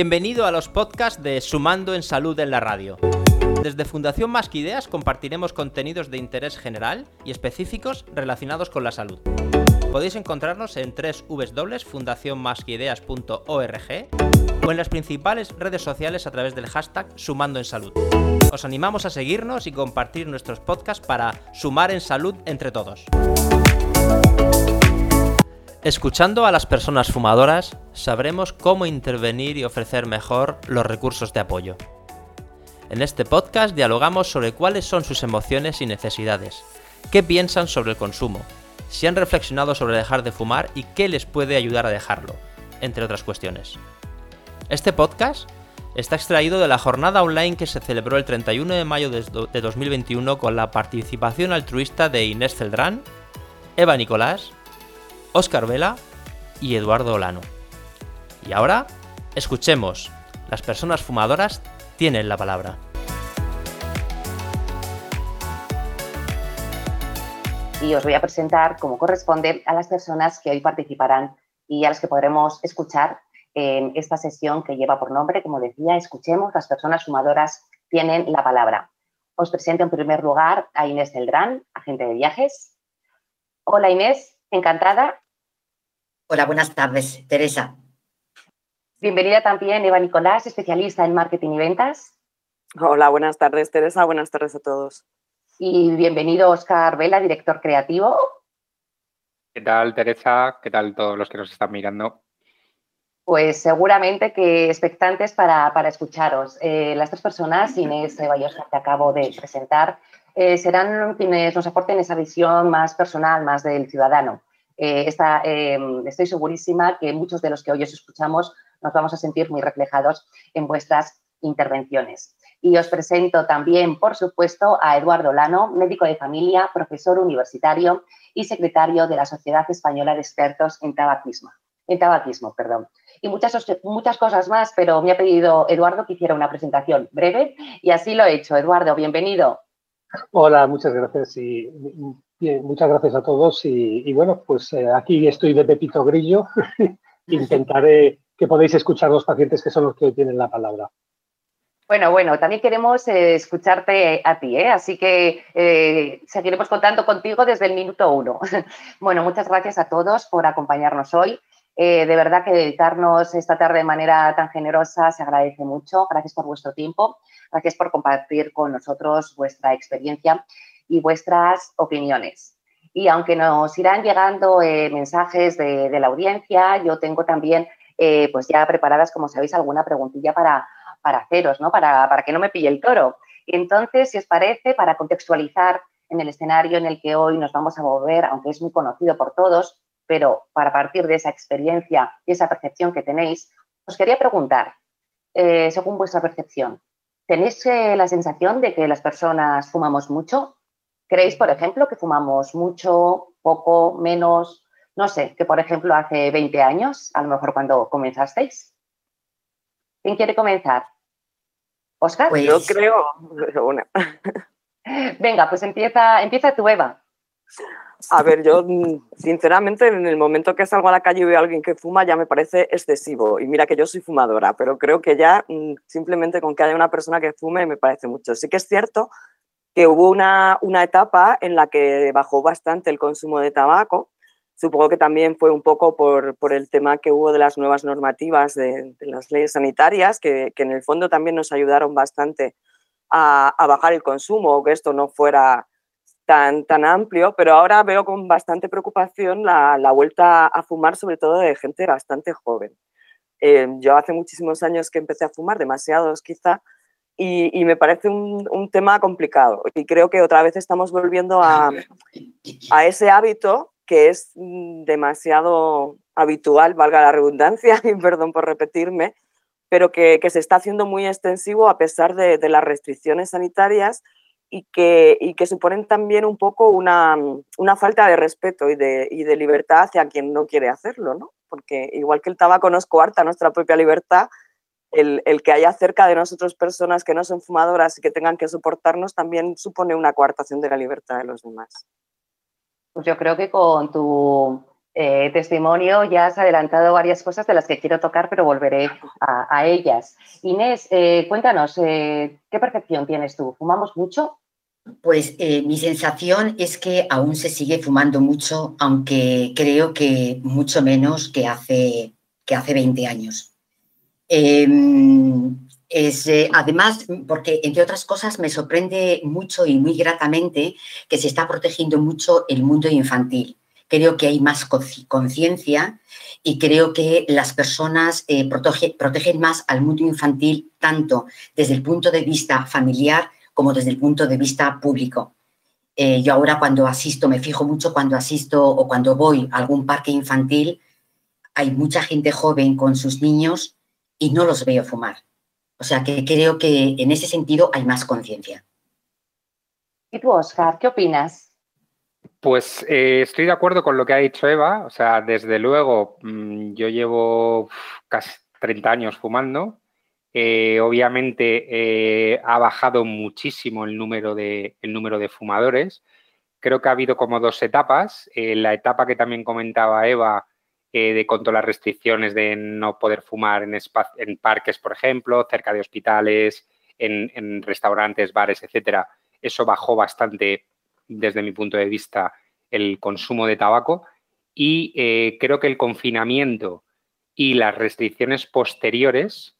Bienvenido a los podcasts de Sumando en Salud en la Radio. Desde Fundación Más Ideas compartiremos contenidos de interés general y específicos relacionados con la salud. Podéis encontrarnos en www.fundacionmasquideas.org o en las principales redes sociales a través del hashtag Sumando en Salud. Os animamos a seguirnos y compartir nuestros podcasts para sumar en salud entre todos. Escuchando a las personas fumadoras, sabremos cómo intervenir y ofrecer mejor los recursos de apoyo. En este podcast dialogamos sobre cuáles son sus emociones y necesidades, qué piensan sobre el consumo, si han reflexionado sobre dejar de fumar y qué les puede ayudar a dejarlo, entre otras cuestiones. Este podcast está extraído de la jornada online que se celebró el 31 de mayo de 2021 con la participación altruista de Inés Celdrán, Eva Nicolás, Óscar Vela y Eduardo Olano. Y ahora, escuchemos. Las personas fumadoras tienen la palabra. Y os voy a presentar como corresponde a las personas que hoy participarán y a las que podremos escuchar en esta sesión que lleva por nombre, como decía, escuchemos, las personas fumadoras tienen la palabra. Os presento en primer lugar a Inés Celdrán, agente de viajes. Hola Inés, encantada. Hola, buenas tardes, Teresa. Bienvenida también Eva Nicolás, especialista en marketing y ventas. Hola, buenas tardes, Teresa. Buenas tardes a todos. Y bienvenido Oscar Vela, director creativo. ¿Qué tal, Teresa? ¿Qué tal todos los que nos están mirando? Pues seguramente que expectantes para, escucharos. Eh, las tres personas, Inés, Eva y Oscar, que acabo de presentar, eh, serán quienes nos aporten esa visión más personal, más del ciudadano. Eh, estoy segurísima que muchos de los que hoy os escuchamos nos vamos a sentir muy reflejados en vuestras intervenciones. Y os presento también, por supuesto, a Eduardo Lano, médico de familia, profesor universitario y secretario de la Sociedad Española de Expertos en Tabaquismo. En tabaquismo, perdón. Y muchas, muchas cosas más, pero me ha pedido Eduardo que hiciera una presentación breve y así lo he hecho. Eduardo, bienvenido. Hola, muchas gracias y muchas gracias a todos. Y, bueno, pues eh, aquí estoy de Pepito Grillo. Intentaré que podáis escuchar los pacientes que son los que hoy tienen la palabra. Bueno, bueno, también queremos eh, escucharte a ti, ¿eh? así que eh, seguiremos contando contigo desde el minuto uno. bueno, muchas gracias a todos por acompañarnos hoy. De verdad que dedicarnos esta tarde de manera tan generosa se agradece mucho. Gracias por vuestro tiempo, gracias por compartir con nosotros vuestra experiencia y vuestras opiniones. Y aunque nos irán llegando mensajes de, la audiencia, yo tengo también pues ya preparadas, como sabéis, alguna preguntilla para para haceros, ¿no? Para, para que no me pille el toro. Entonces, si os parece, para contextualizar en el escenario en el que hoy nos vamos a mover, aunque es muy conocido por todos, pero para partir de esa experiencia y esa percepción que tenéis, os quería preguntar, eh, según vuestra percepción, ¿tenéis eh, la sensación de que las personas fumamos mucho? ¿Creéis, por ejemplo, que fumamos mucho, poco, menos? No sé, que por ejemplo hace 20 años, a lo mejor cuando comenzasteis. ¿Quién quiere comenzar? ¿Oscar? Pues yo creo. Venga, pues empieza, empieza tu Eva. A ver, yo sinceramente en el momento que salgo a la calle y veo a alguien que fuma ya me parece excesivo. Y mira que yo soy fumadora, pero creo que ya mm, simplemente con que haya una persona que fume me parece mucho. Sí que es cierto que hubo una, una etapa en la que bajó bastante el consumo de tabaco Supongo que también fue un poco por, por, el tema que hubo de las nuevas normativas de, las leyes sanitarias, que, que, en el fondo también nos ayudaron bastante a, a, bajar el consumo, que esto no fuera tan, tan amplio, pero ahora veo con bastante preocupación la, la vuelta a fumar, sobre todo de gente bastante joven. Eh, yo hace muchísimos años que empecé a fumar, demasiados quizá, y, y, me parece un, un, tema complicado. Y creo que otra vez estamos volviendo a, a ese hábito que es mm, demasiado habitual, valga la redundancia, y perdón por repetirme, pero que, se está haciendo muy extensivo a pesar de, las restricciones sanitarias y que, y que, suponen también un poco una, una falta de respeto y de, y de, libertad hacia quien no quiere hacerlo, ¿no? Porque igual que el tabaco nos coarta nuestra propia libertad, el, el, que haya cerca de nosotros personas que no son fumadoras y que tengan que soportarnos también supone una coartación de la libertad de los demás. Pues yo creo que con tu eh, testimonio ya has adelantado varias cosas de las que quiero tocar, pero volveré a, ellas. Inés, eh, cuéntanos, eh, ¿qué percepción tienes tú? ¿Fumamos mucho? Pues mi sensación es que aún se sigue fumando mucho, aunque creo que mucho menos que hace, que hace 20 años. Em, es, además, porque entre otras cosas me sorprende mucho y muy gratamente que se está protegiendo mucho el mundo infantil creo que hay más conciencia y creo que las personas eh, protegen más al mundo infantil tanto desde el punto de vista familiar como desde el punto de vista público. Eh, yo ahora cuando asisto, me fijo mucho cuando asisto o cuando voy a algún parque infantil, hay mucha gente joven con sus niños y no los veo fumar. O sea que creo que en ese sentido hay más conciencia. ¿Y tú, Oscar, qué opinas? Pues eh, estoy de acuerdo con lo que ha dicho Eva. O sea, desde luego, mm, yo llevo casi 30 años fumando. Eh, obviamente eh, ha bajado muchísimo el número, de, fumadores. Creo que ha habido como dos etapas. la etapa que también comentaba Eva, de con todas las restricciones de no poder fumar en, en parques, por ejemplo, cerca de hospitales, en, en restaurantes, bares, etcétera. Eso bajó bastante desde mi punto de vista, el consumo de tabaco y eh, creo que el confinamiento y las restricciones posteriores,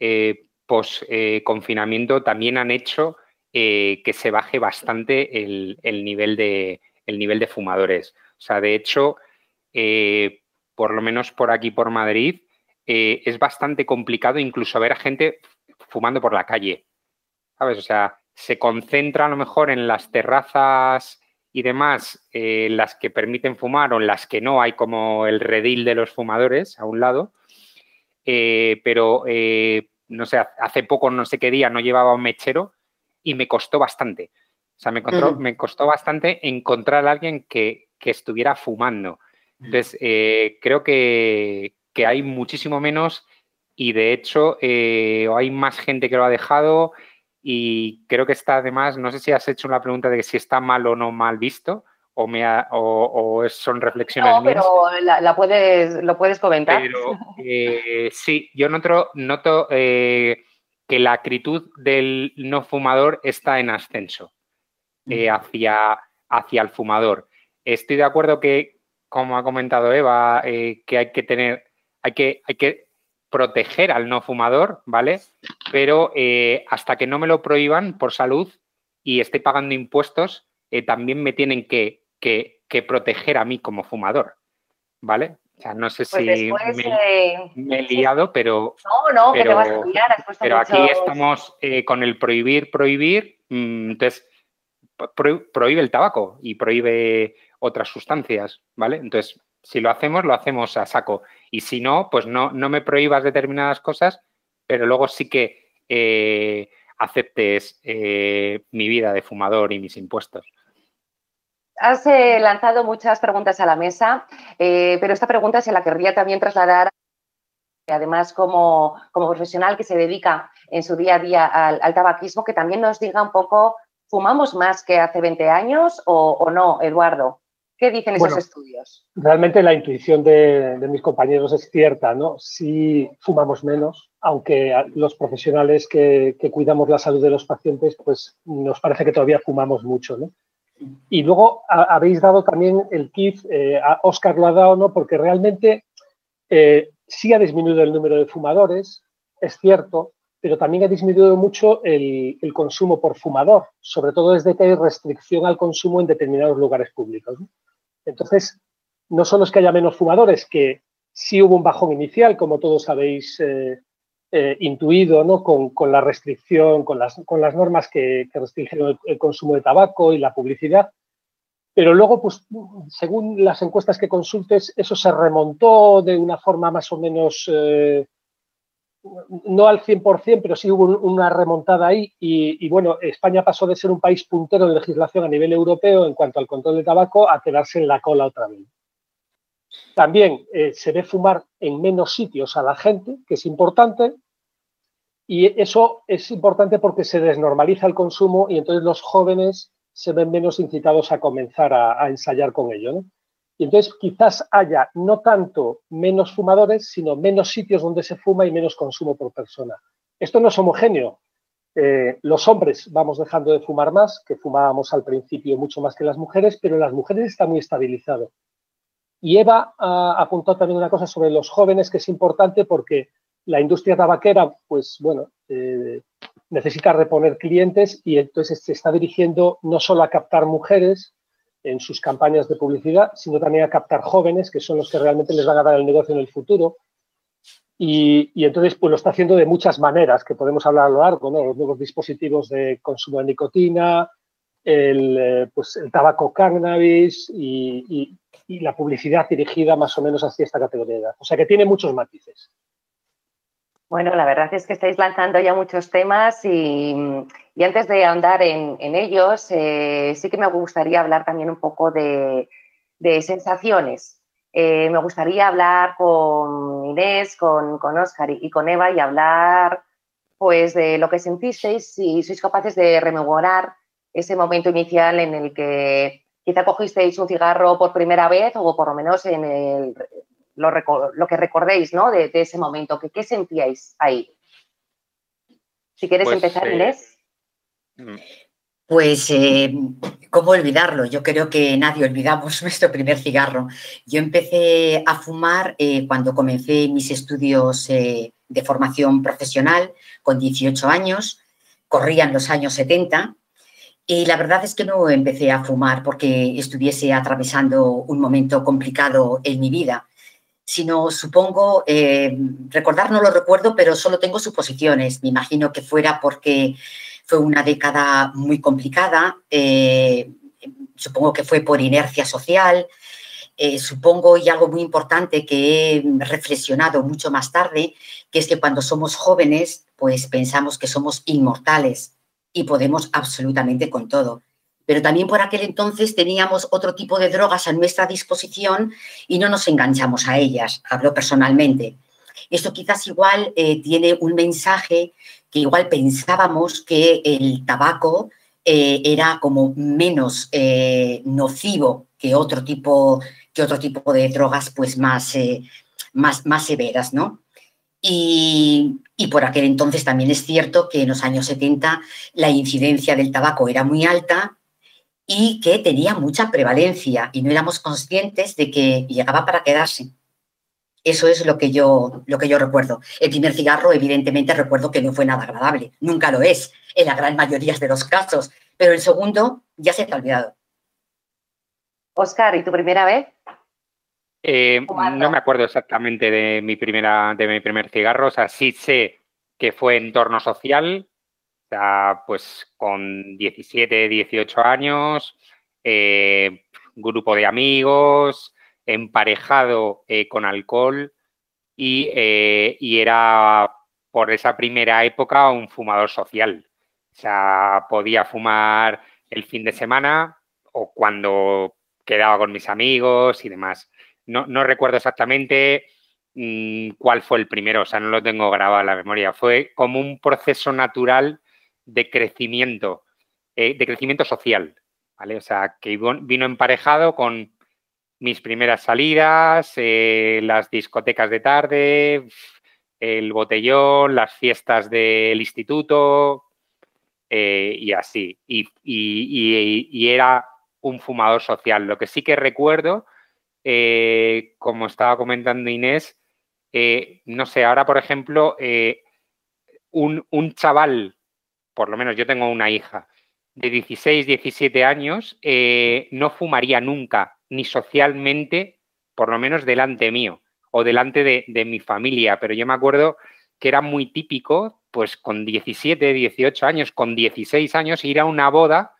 eh, post-confinamiento, también han hecho eh, que se baje bastante el, nivel de, el nivel de fumadores. O sea, de hecho, por lo menos por aquí, por Madrid, es bastante complicado incluso ver a gente fumando por la calle. ¿Sabes? O sea, se concentra a lo mejor en las terrazas y demás, eh, las que permiten fumar o en las que no, hay como el redil de los fumadores a un lado, eh, pero eh, no sé, hace poco, no sé qué día, no llevaba un mechero y me costó bastante. O sea, me, me costó bastante encontrar a alguien que, estuviera fumando. Entonces, creo que, que, hay muchísimo menos y de hecho hay más gente que lo ha dejado y creo que está además, no sé si has hecho una pregunta de si está mal o no mal visto o, me o, son reflexiones no, pero la, puedes, lo puedes comentar. Pero eh, sí, yo noto, noto eh, que la actitud del no fumador está en ascenso eh, hacia, hacia el fumador. Estoy de acuerdo que, como ha comentado Eva, que hay que tener, hay que, hay que proteger al no fumador, ¿vale? Pero eh, hasta que no me lo prohíban por salud y esté pagando impuestos, eh, también me tienen que, proteger a mí como fumador, ¿vale? O sea, no sé pues si me, he liado, pero... No, no, pero, que te vas a liar. pero aquí estamos eh, con el prohibir, prohibir, mm, entonces prohíbe el tabaco y prohíbe otras sustancias, ¿vale? Entonces, si lo hacemos, lo hacemos a saco. Y si no, pues no, no me prohíbas determinadas cosas, pero luego sí que eh, aceptes eh, mi vida de fumador y mis impuestos. Has eh, lanzado muchas preguntas a la mesa, pero esta pregunta se la querría también trasladar, además como, como, profesional que se dedica en su día a día al, tabaquismo, que también nos diga un poco, ¿fumamos más que hace 20 años o, o no, Eduardo? ¿Qué dicen esos estudios? Realmente la intuición de, mis compañeros es cierta, ¿no? Sí fumamos menos, aunque los profesionales que, cuidamos la salud de los pacientes, pues nos parece que todavía fumamos mucho, ¿no? Y luego habéis dado también el kit, eh, a Oscar lo ha dado, ¿no? Porque realmente eh, sí ha disminuido el número de fumadores, es cierto, pero también ha disminuido mucho el, consumo por fumador, sobre todo desde que hay restricción al consumo en determinados lugares públicos. Entonces, no solo es que haya menos fumadores, que sí hubo un bajón inicial, como todos habéis eh, eh, intuido, ¿no? Con, la restricción, con las, normas que, restringen el, consumo de tabaco y la publicidad. Pero luego, pues, según las encuestas que consultes, eso se remontó de una forma más o menos eh, no al 100%, pero sí hubo una remontada ahí y, bueno, España pasó de ser un país puntero de legislación a nivel europeo en cuanto al control de tabaco a quedarse en la cola otra vez. También eh, se ve fumar en menos sitios a la gente, que es importante, y eso es importante porque se desnormaliza el consumo y entonces los jóvenes se ven menos incitados a comenzar a, ensayar con ello. Y entonces quizás haya no tanto menos fumadores, sino menos sitios donde se fuma y menos consumo por persona. Esto no es homogéneo. Eh, los hombres vamos dejando de fumar más, que fumábamos al principio mucho más que las mujeres, pero las mujeres está muy estabilizado. Y Eva ha apuntado también una cosa sobre los jóvenes que es importante porque la industria tabaquera, pues bueno, eh, necesita reponer clientes y entonces se está dirigiendo no solo a captar mujeres en sus campañas de publicidad, sino también a captar jóvenes, que son los que realmente les van a dar el negocio en el futuro. Y, entonces pues lo está haciendo de muchas maneras, que podemos hablar a lo largo, ¿no? Los nuevos dispositivos de consumo de nicotina, el, eh, pues, el tabaco cannabis y, y, la publicidad dirigida más o menos hacia esta categoría de edad. O sea que tiene muchos matices. Bueno, la verdad es que estáis lanzando ya muchos temas y, antes de ahondar en, ellos, eh, sí que me gustaría hablar también un poco de, sensaciones. Eh, me gustaría hablar con Inés, con, con Oscar y, con Eva y hablar pues de lo que sentisteis, si sois capaces de rememorar ese momento inicial en el que quizá cogisteis un cigarro por primera vez o por lo menos en el, lo, que recordéis ¿no? de, ese momento, que, ¿qué sentíais ahí? Si quieres pues, empezar, eh, Inés. Mm. Pues, eh, ¿cómo olvidarlo? Yo creo que nadie olvidamos nuestro primer cigarro. Yo empecé a fumar eh, cuando comencé mis estudios de formación profesional con 18 años, corrían los años 70 y la verdad es que no empecé a fumar porque estuviese atravesando un momento complicado en mi vida sino supongo, eh, recordar no lo recuerdo, pero solo tengo suposiciones. Me imagino que fuera porque fue una década muy complicada, eh, supongo que fue por inercia social, eh, supongo, y algo muy importante que he reflexionado mucho más tarde, que es que cuando somos jóvenes, pues pensamos que somos inmortales y podemos absolutamente con todo pero también por aquel entonces teníamos otro tipo de drogas a nuestra disposición y no nos enganchamos a ellas, hablo personalmente. Esto quizás igual eh, tiene un mensaje que igual pensábamos que el tabaco eh, era como menos eh, nocivo que otro tipo que otro tipo de drogas pues más, más, más severas, ¿no? Y, y, por aquel entonces también es cierto que en los años 70 la incidencia del tabaco era muy alta y que tenía mucha prevalencia y no éramos conscientes de que llegaba para quedarse. Eso es lo que yo, lo que yo recuerdo. El primer cigarro, evidentemente, recuerdo que no fue nada agradable. Nunca lo es, en la gran mayoría de los casos. Pero el segundo ya se te ha olvidado. Oscar, ¿y tu primera vez? Eh, no me acuerdo exactamente de mi, primera, de mi primer cigarro. O sea, sí sé que fue entorno social, pues con 17, 18 años, eh, grupo de amigos, emparejado eh, con alcohol eh, y, era por esa primera época un fumador social. O sea, podía fumar el fin de semana o cuando quedaba con mis amigos y demás. No, no recuerdo exactamente mm, cuál fue el primero, o sea, no lo tengo grabado en la memoria. Fue como un proceso natural de crecimiento, eh, de crecimiento social, ¿vale? O sea, que vino emparejado con mis primeras salidas, eh, las discotecas de tarde, el botellón, las fiestas del instituto eh, y así. Y, y, era un fumador social. Lo que sí que recuerdo, como estaba comentando Inés, no sé, ahora por ejemplo, un, un chaval por lo menos yo tengo una hija de 16, 17 años, eh, no fumaría nunca, ni socialmente, por lo menos delante mío o delante de, mi familia. Pero yo me acuerdo que era muy típico, pues con 17, 18 años, con 16 años, ir a una boda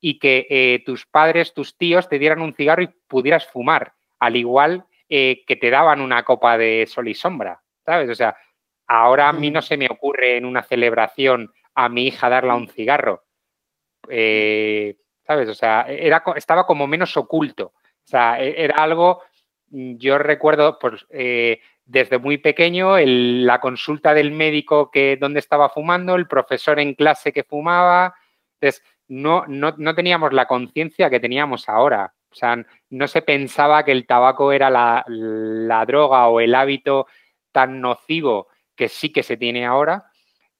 y que eh, tus padres, tus tíos te dieran un cigarro y pudieras fumar, al igual eh, que te daban una copa de sol y sombra, ¿sabes? O sea, ahora a mí no se me ocurre en una celebración a mi hija darle un cigarro. Eh, ¿Sabes? O sea, era, estaba como menos oculto. O sea, e, era algo, mm, yo recuerdo, pues, eh, desde muy pequeño, la consulta del médico que donde estaba fumando, el profesor en clase que fumaba. Entonces, no, no, no teníamos la conciencia que teníamos ahora. O sea, no se pensaba que el tabaco era la, droga o el hábito tan nocivo que sí que se tiene ahora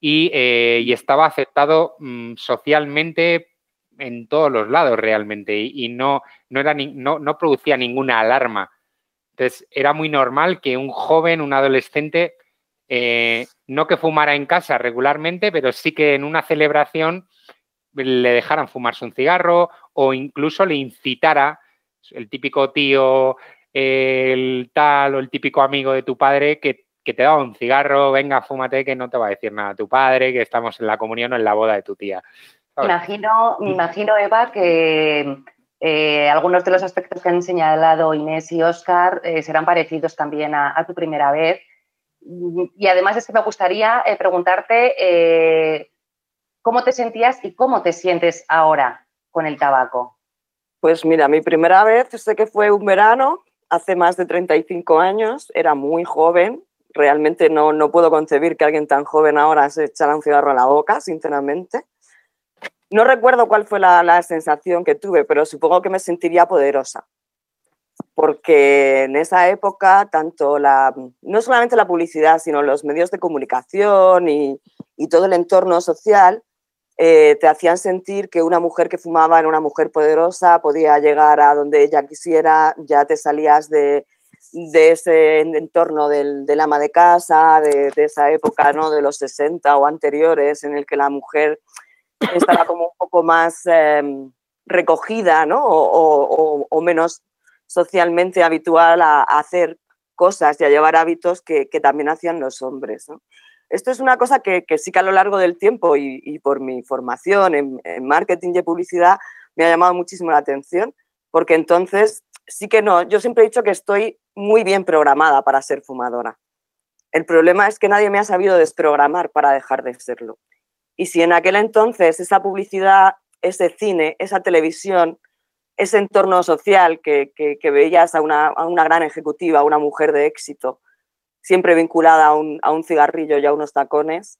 y, eh, estaba aceptado mm, socialmente en todos los lados realmente y, no, no, era no, producía ninguna alarma. Entonces, era muy normal que un joven, un adolescente, eh, no que fumara en casa regularmente, pero sí que en una celebración le dejaran fumarse un cigarro o incluso le incitara el típico tío, el tal o el típico amigo de tu padre que, te da un cigarro, venga, fúmate, que no te va a decir nada tu padre, que estamos en la comunión o en la boda de tu tía. Me imagino, me imagino, Eva, que eh, algunos de los aspectos que han señalado Inés y Oscar eh, serán parecidos también a, tu primera vez. Y además es que me gustaría eh, preguntarte cómo te sentías y cómo te sientes ahora con el tabaco. Pues mira, mi primera vez sé que fue un verano, hace más de 35 años, era muy joven, realmente no, no puedo concebir que alguien tan joven ahora se echara un cigarro a la boca, sinceramente. No recuerdo cuál fue la, la, sensación que tuve, pero supongo que me sentiría poderosa, porque en esa época tanto la, no solamente la publicidad, sino los medios de comunicación y, y todo el entorno social eh, te hacían sentir que una mujer que fumaba era una mujer poderosa, podía llegar a donde ella quisiera, ya te salías de, ese entorno del, ama de casa, de, esa época ¿no? de los 60 o anteriores, en el que la mujer estaba como un poco más em, recogida ¿no? o, menos socialmente habitual a, hacer cosas y a llevar hábitos que, que también hacían los hombres. Esto es una cosa que, sí que a lo largo del tiempo y, por mi formación en, marketing y publicidad me ha llamado muchísimo la atención, porque entonces sí que no, yo siempre he dicho que estoy muy bien programada para ser fumadora. El problema es que nadie me ha sabido desprogramar para dejar de serlo. Y si en aquel entonces esa publicidad, ese cine, esa televisión, ese entorno social que, veías a una, a una gran ejecutiva, a una mujer de éxito, siempre vinculada a un, cigarrillo y a unos tacones,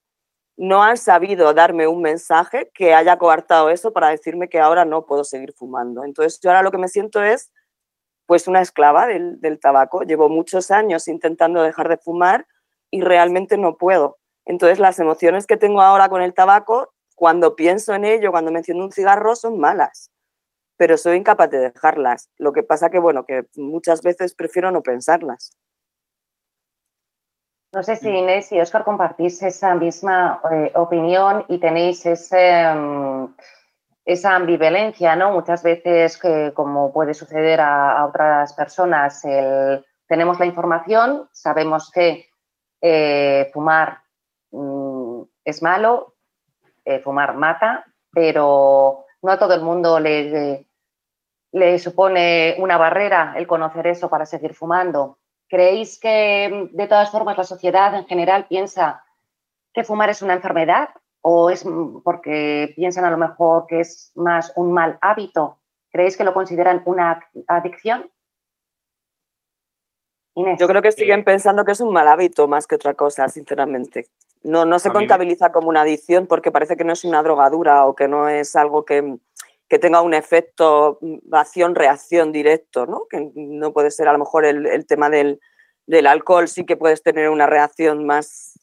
no han sabido darme un mensaje que haya coartado eso para decirme que ahora no puedo seguir fumando. Entonces yo ahora lo que me siento es pues una esclava del, del, tabaco. Llevo muchos años intentando dejar de fumar y realmente no puedo. Entonces las emociones que tengo ahora con el tabaco, cuando pienso en ello, cuando menciono un cigarro, son malas. Pero soy incapaz de dejarlas. Lo que pasa que, bueno, que muchas veces prefiero no pensarlas. No sé si Inés y Oscar compartís esa misma eh, opinión y tenéis ese, mm, esa ambivalencia, ¿no? Muchas veces, que, como puede suceder a, otras personas, tenemos la información, sabemos que eh, fumar mm, es malo, eh, fumar mata, pero no a todo el mundo le, le supone una barrera el conocer eso para seguir fumando. ¿Creéis que de todas formas la sociedad en general piensa que fumar es una enfermedad o es porque piensan a lo mejor que es más un mal hábito? ¿Creéis que lo consideran una adicción? Inés. Yo creo que siguen pensando que es un mal hábito más que otra cosa, sinceramente. No, no se contabiliza como una adicción porque parece que no es una drogadura o que no es algo que, que tenga un efecto mm, acción-reacción directo, ¿no? que no puede ser a lo mejor el, tema del, alcohol, sí que puedes tener una reacción más,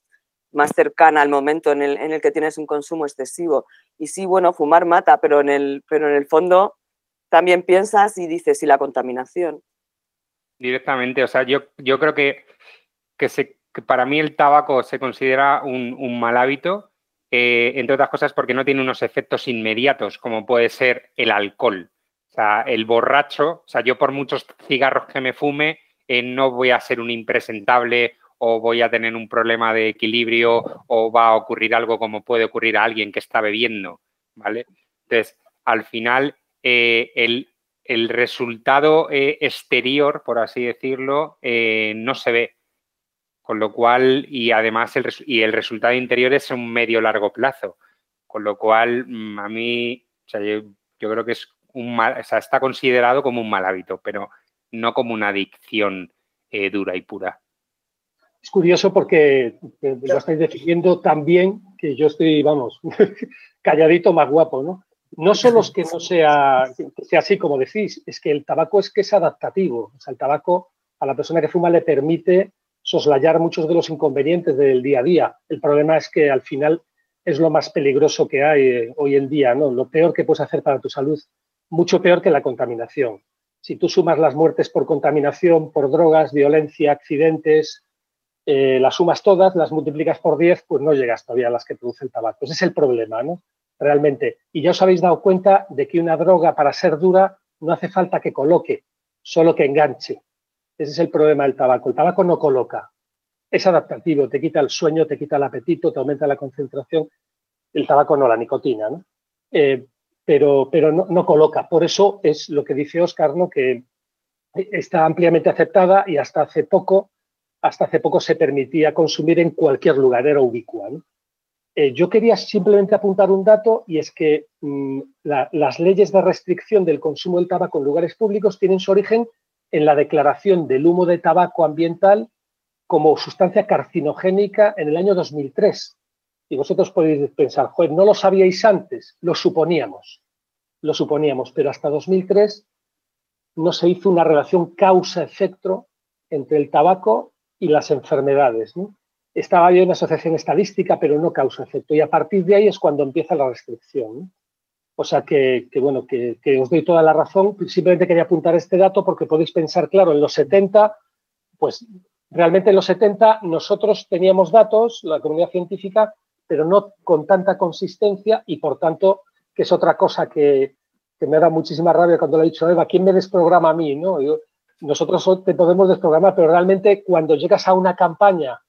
más cercana al momento en el, en el, que tienes un consumo excesivo. Y sí, bueno, fumar mata, pero en el, pero en el fondo también piensas y dices, ¿y la contaminación? Directamente, o sea, yo, yo creo que, que, se, para mí el tabaco se considera un, un mal hábito eh, entre otras cosas porque no tiene unos efectos inmediatos como puede ser el alcohol. O sea, el borracho, o sea, yo por muchos cigarros que me fume, eh, no voy a ser un impresentable o voy a tener un problema de equilibrio o va a ocurrir algo como puede ocurrir a alguien que está bebiendo, ¿vale? Entonces, al final, eh, el, el, resultado exterior, por así decirlo, no se ve. Con lo cual, y además el, y el resultado interior es un medio largo plazo. Con lo cual, mm, a mí, yo, creo que es un mal, o sea, está considerado como un mal hábito, pero no como una adicción eh, dura y pura. Es curioso porque lo estáis definiendo tan bien que yo estoy, vamos, calladito más guapo, ¿no? no solo es que no sea, sea así como decís, es que el tabaco es que es adaptativo. O sea, el tabaco a la persona que fuma le permite soslayar muchos de los inconvenientes del día a día. El problema es que al final es lo más peligroso que hay eh, hoy en día, ¿no? Lo peor que puedes hacer para tu salud, mucho peor que la contaminación. Si tú sumas las muertes por contaminación, por drogas, violencia, accidentes, eh, las sumas todas, las multiplicas por 10, pues no llegas todavía a las que produce el tabaco. Ese es el problema, ¿no? Realmente. Y ya os habéis dado cuenta de que una droga, para ser dura, no hace falta que coloque, solo que enganche. Ese es el problema del tabaco. El tabaco no coloca. Es adaptativo, te quita el sueño, te quita el apetito, te aumenta la concentración. El tabaco no, la nicotina, ¿no? Eh, pero, pero no, no, coloca. Por eso es lo que dice Oscar, ¿no? que está ampliamente aceptada y hasta hace poco, hasta hace poco se permitía consumir en cualquier lugar, era ubicua. Eh, yo quería simplemente apuntar un dato y es que mm, la, las leyes de restricción del consumo del tabaco en lugares públicos tienen su origen en la declaración del humo de tabaco ambiental como sustancia carcinogénica en el año 2003. Y vosotros podéis pensar, joder, no lo sabíais antes, lo suponíamos, lo suponíamos, pero hasta 2003 no se hizo una relación causa-efecto entre el tabaco y las enfermedades. Estaba bien una asociación estadística, pero no causa-efecto. Y a partir de ahí es cuando empieza la restricción. O sea que, bueno, que, os doy toda la razón. Simplemente quería apuntar este dato porque podéis pensar, claro, en los 70, pues realmente en los 70 nosotros teníamos datos, la comunidad científica, pero no con tanta consistencia y por tanto, que es otra cosa que, me da muchísima rabia cuando lo ha dicho Eva, ¿quién me desprograma a mí? ¿no? Nosotros te podemos desprogramar, pero realmente cuando llegas a una campaña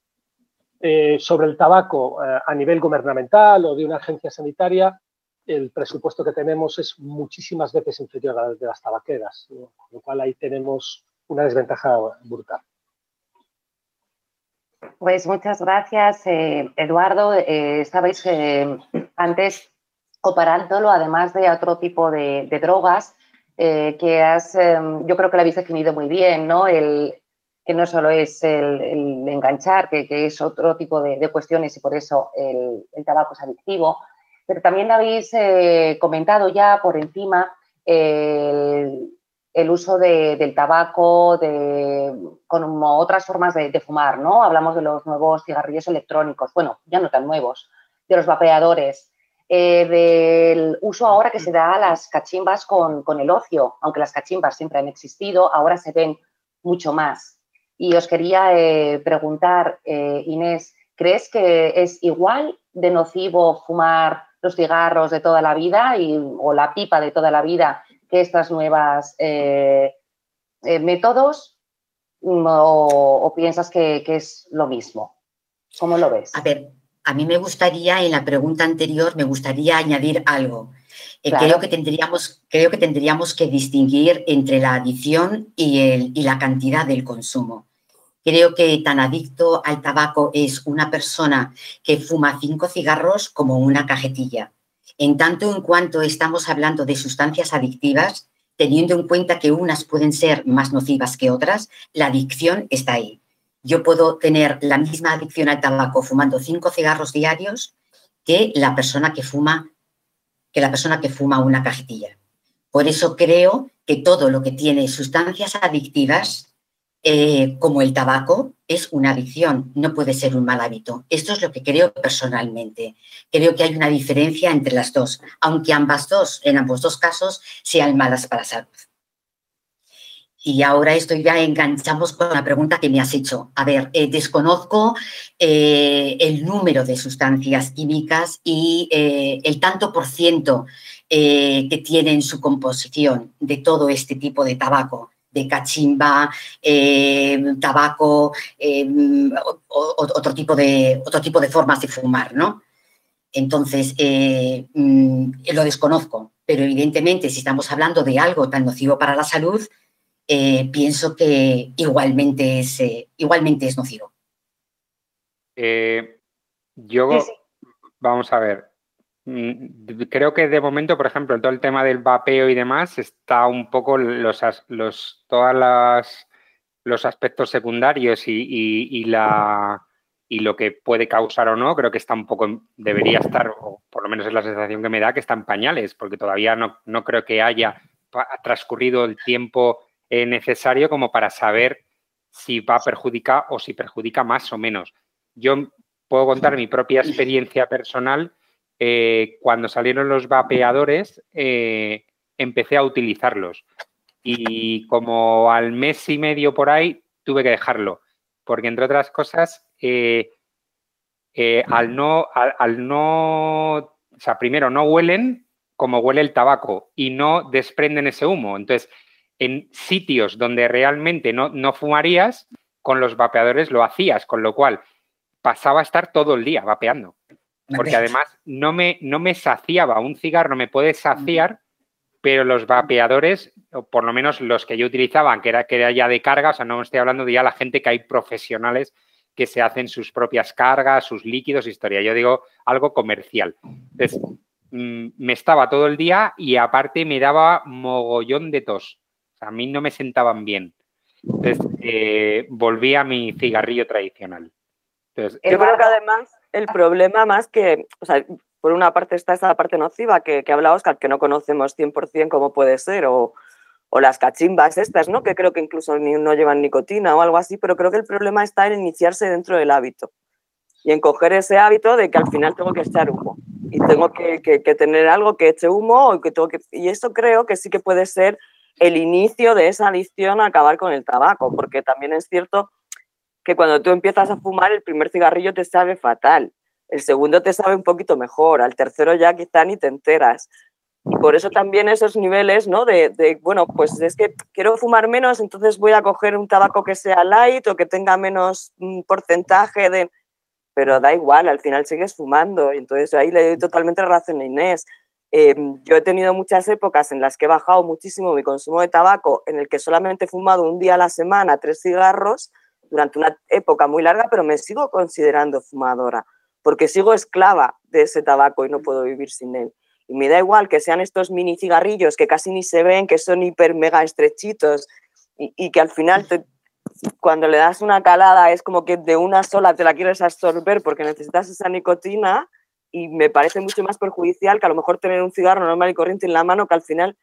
eh, sobre el tabaco eh, a nivel gubernamental o de una agencia sanitaria, el presupuesto que tenemos es muchísimas veces inferior al de las tabaqueras, con lo cual ahí tenemos una desventaja brutal. Pues muchas gracias, eh, Eduardo. Estabais antes comparándolo, además de otro tipo de, drogas, que has, yo creo que lo habéis definido muy bien, ¿no? El, que no solo es el, enganchar, que, es otro tipo de, cuestiones y por eso el, tabaco es adictivo pero también habéis eh, comentado ya por encima el, uso del tabaco, de, con otras formas de, fumar, ¿no? Hablamos de los nuevos cigarrillos electrónicos, bueno, ya no tan nuevos, de los vapeadores, eh, del uso ahora que se da a las cachimbas con, el ocio, aunque las cachimbas siempre han existido, ahora se ven mucho más. Y os quería eh, preguntar, Inés, ¿crees que es igual de nocivo fumar los cigarros de toda la vida y, o la pipa de toda la vida que estas nuevas eh, eh, métodos mm, o, piensas que, es lo mismo? ¿Cómo lo ves? A ver, a mí me gustaría, en la pregunta anterior, me gustaría añadir algo. Eh, creo, que tendríamos, creo que tendríamos que distinguir entre la y, el, y la cantidad del consumo. Creo que tan adicto al tabaco es una persona que fuma cinco cigarros como una cajetilla. En tanto en cuanto estamos hablando de sustancias adictivas, teniendo en cuenta que unas pueden ser más nocivas que otras, la adicción está ahí. Yo puedo tener la misma adicción al tabaco fumando cinco cigarros diarios que la persona que fuma que la persona que fuma una cajetilla. Por eso creo que todo lo que tiene sustancias adictivas eh, como el tabaco, es una adicción, no puede ser un mal hábito. Esto es lo que creo personalmente. Creo que hay una diferencia entre las dos, aunque ambas dos, en ambos dos casos, sean malas para salud. Y ahora esto ya enganchamos con la pregunta que me has hecho. A ver, eh, desconozco eh, el número de sustancias químicas y el tanto por ciento que tiene en su composición de todo este tipo de tabaco de cachimba, eh, tabaco, eh, otro, tipo de, otro tipo de formas de fumar, ¿no? Entonces, eh, mm, lo desconozco, pero evidentemente si estamos hablando de algo tan nocivo para la salud, pienso que igualmente es, igualmente es nocivo. yo, vamos a ver, Mm, creo que de momento, por ejemplo, todo el tema del vapeo y demás está un poco los, los todas las, los aspectos secundarios y, la y lo que puede causar o no, creo que está un poco, debería estar, o por lo menos es la sensación que me da, que está en pañales, porque todavía no, no creo que haya transcurrido el tiempo eh, necesario como para saber si va a perjudicar o si perjudica más o menos. Yo puedo contar mi propia experiencia personal. Eh, cuando salieron los vapeadores, eh, empecé a utilizarlos. Y como al mes y medio por ahí, tuve que dejarlo. Porque, entre otras cosas, al no, al no, o sea, primero no huelen como huele el tabaco y no desprenden ese humo. Entonces, en sitios donde realmente no, no fumarías, con los vapeadores lo hacías, con lo cual pasaba a estar todo el día vapeando. Porque además no me, no me saciaba, un cigarro me puede saciar, pero los vapeadores, o por lo menos los que yo utilizaba, que era, que era ya de carga, o sea, no estoy hablando de ya la gente que hay profesionales que se hacen sus propias cargas, sus líquidos, historia. Yo digo algo comercial. Entonces, mm, me estaba todo el día y aparte me daba mogollón de tos a mí no me sentaban bien. Entonces, eh, volví a mi cigarrillo tradicional. Entonces, Yo creo que además el problema más que, o sea, por una parte está esa parte nociva que, que habla Oscar, que no conocemos 100% cómo puede ser, o, o, las cachimbas estas, ¿no? que creo que incluso ni, no llevan nicotina o algo así, pero creo que el problema está en iniciarse dentro del hábito y en coger ese hábito de que al final tengo que echar humo y tengo que, que, que tener algo que eche humo y, que tengo que, y eso creo que sí que puede ser el inicio de esa adicción a acabar con el tabaco, porque también es cierto que cuando tú empiezas a fumar, el primer cigarrillo te sabe fatal, el segundo te sabe un poquito mejor, al tercero ya quizá ni te enteras. Y por eso también esos niveles, ¿no? De, bueno, pues es que quiero fumar menos, entonces voy a coger un tabaco que sea light o que tenga menos mm, porcentaje de... Pero da igual, al final sigues fumando. Y entonces ahí le doy totalmente razón a Inés. Em, yo he tenido muchas épocas en las que he bajado muchísimo mi consumo de tabaco, en el que solamente he fumado un día a la semana tres cigarros durante una época muy larga, pero me sigo considerando fumadora, porque sigo esclava de ese tabaco y no puedo vivir sin él. Y me da igual que sean estos mini cigarrillos que casi ni se ven, que son hiper mega estrechitos y, que al final cuando le das una calada es como que de una sola te la quieres absorber porque necesitas esa nicotina y me parece mucho más perjudicial que a lo mejor tener un cigarro normal y corriente en la mano que al final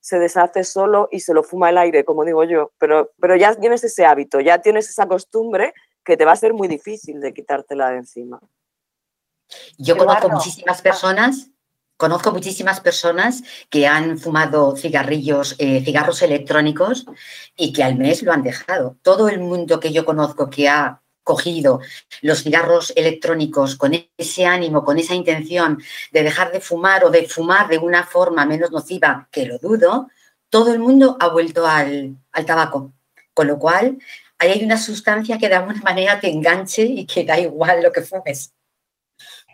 se deshace solo y se lo fuma el aire, como digo yo. Pero, pero ya tienes ese hábito, ya tienes esa costumbre que te va a ser muy difícil de quitártela de encima. Yo conozco muchísimas personas, conozco muchísimas personas que han fumado cigarrillos, eh, cigarros electrónicos y que al mes lo han dejado. Todo el mundo que yo conozco que ha cogido los cigarros electrónicos con ese ánimo, con esa intención de dejar de fumar o de fumar de una forma menos nociva, que lo dudo, todo el mundo ha vuelto al, tabaco. Con lo cual, ahí hay una sustancia que de alguna manera te enganche y que da igual lo que fumes.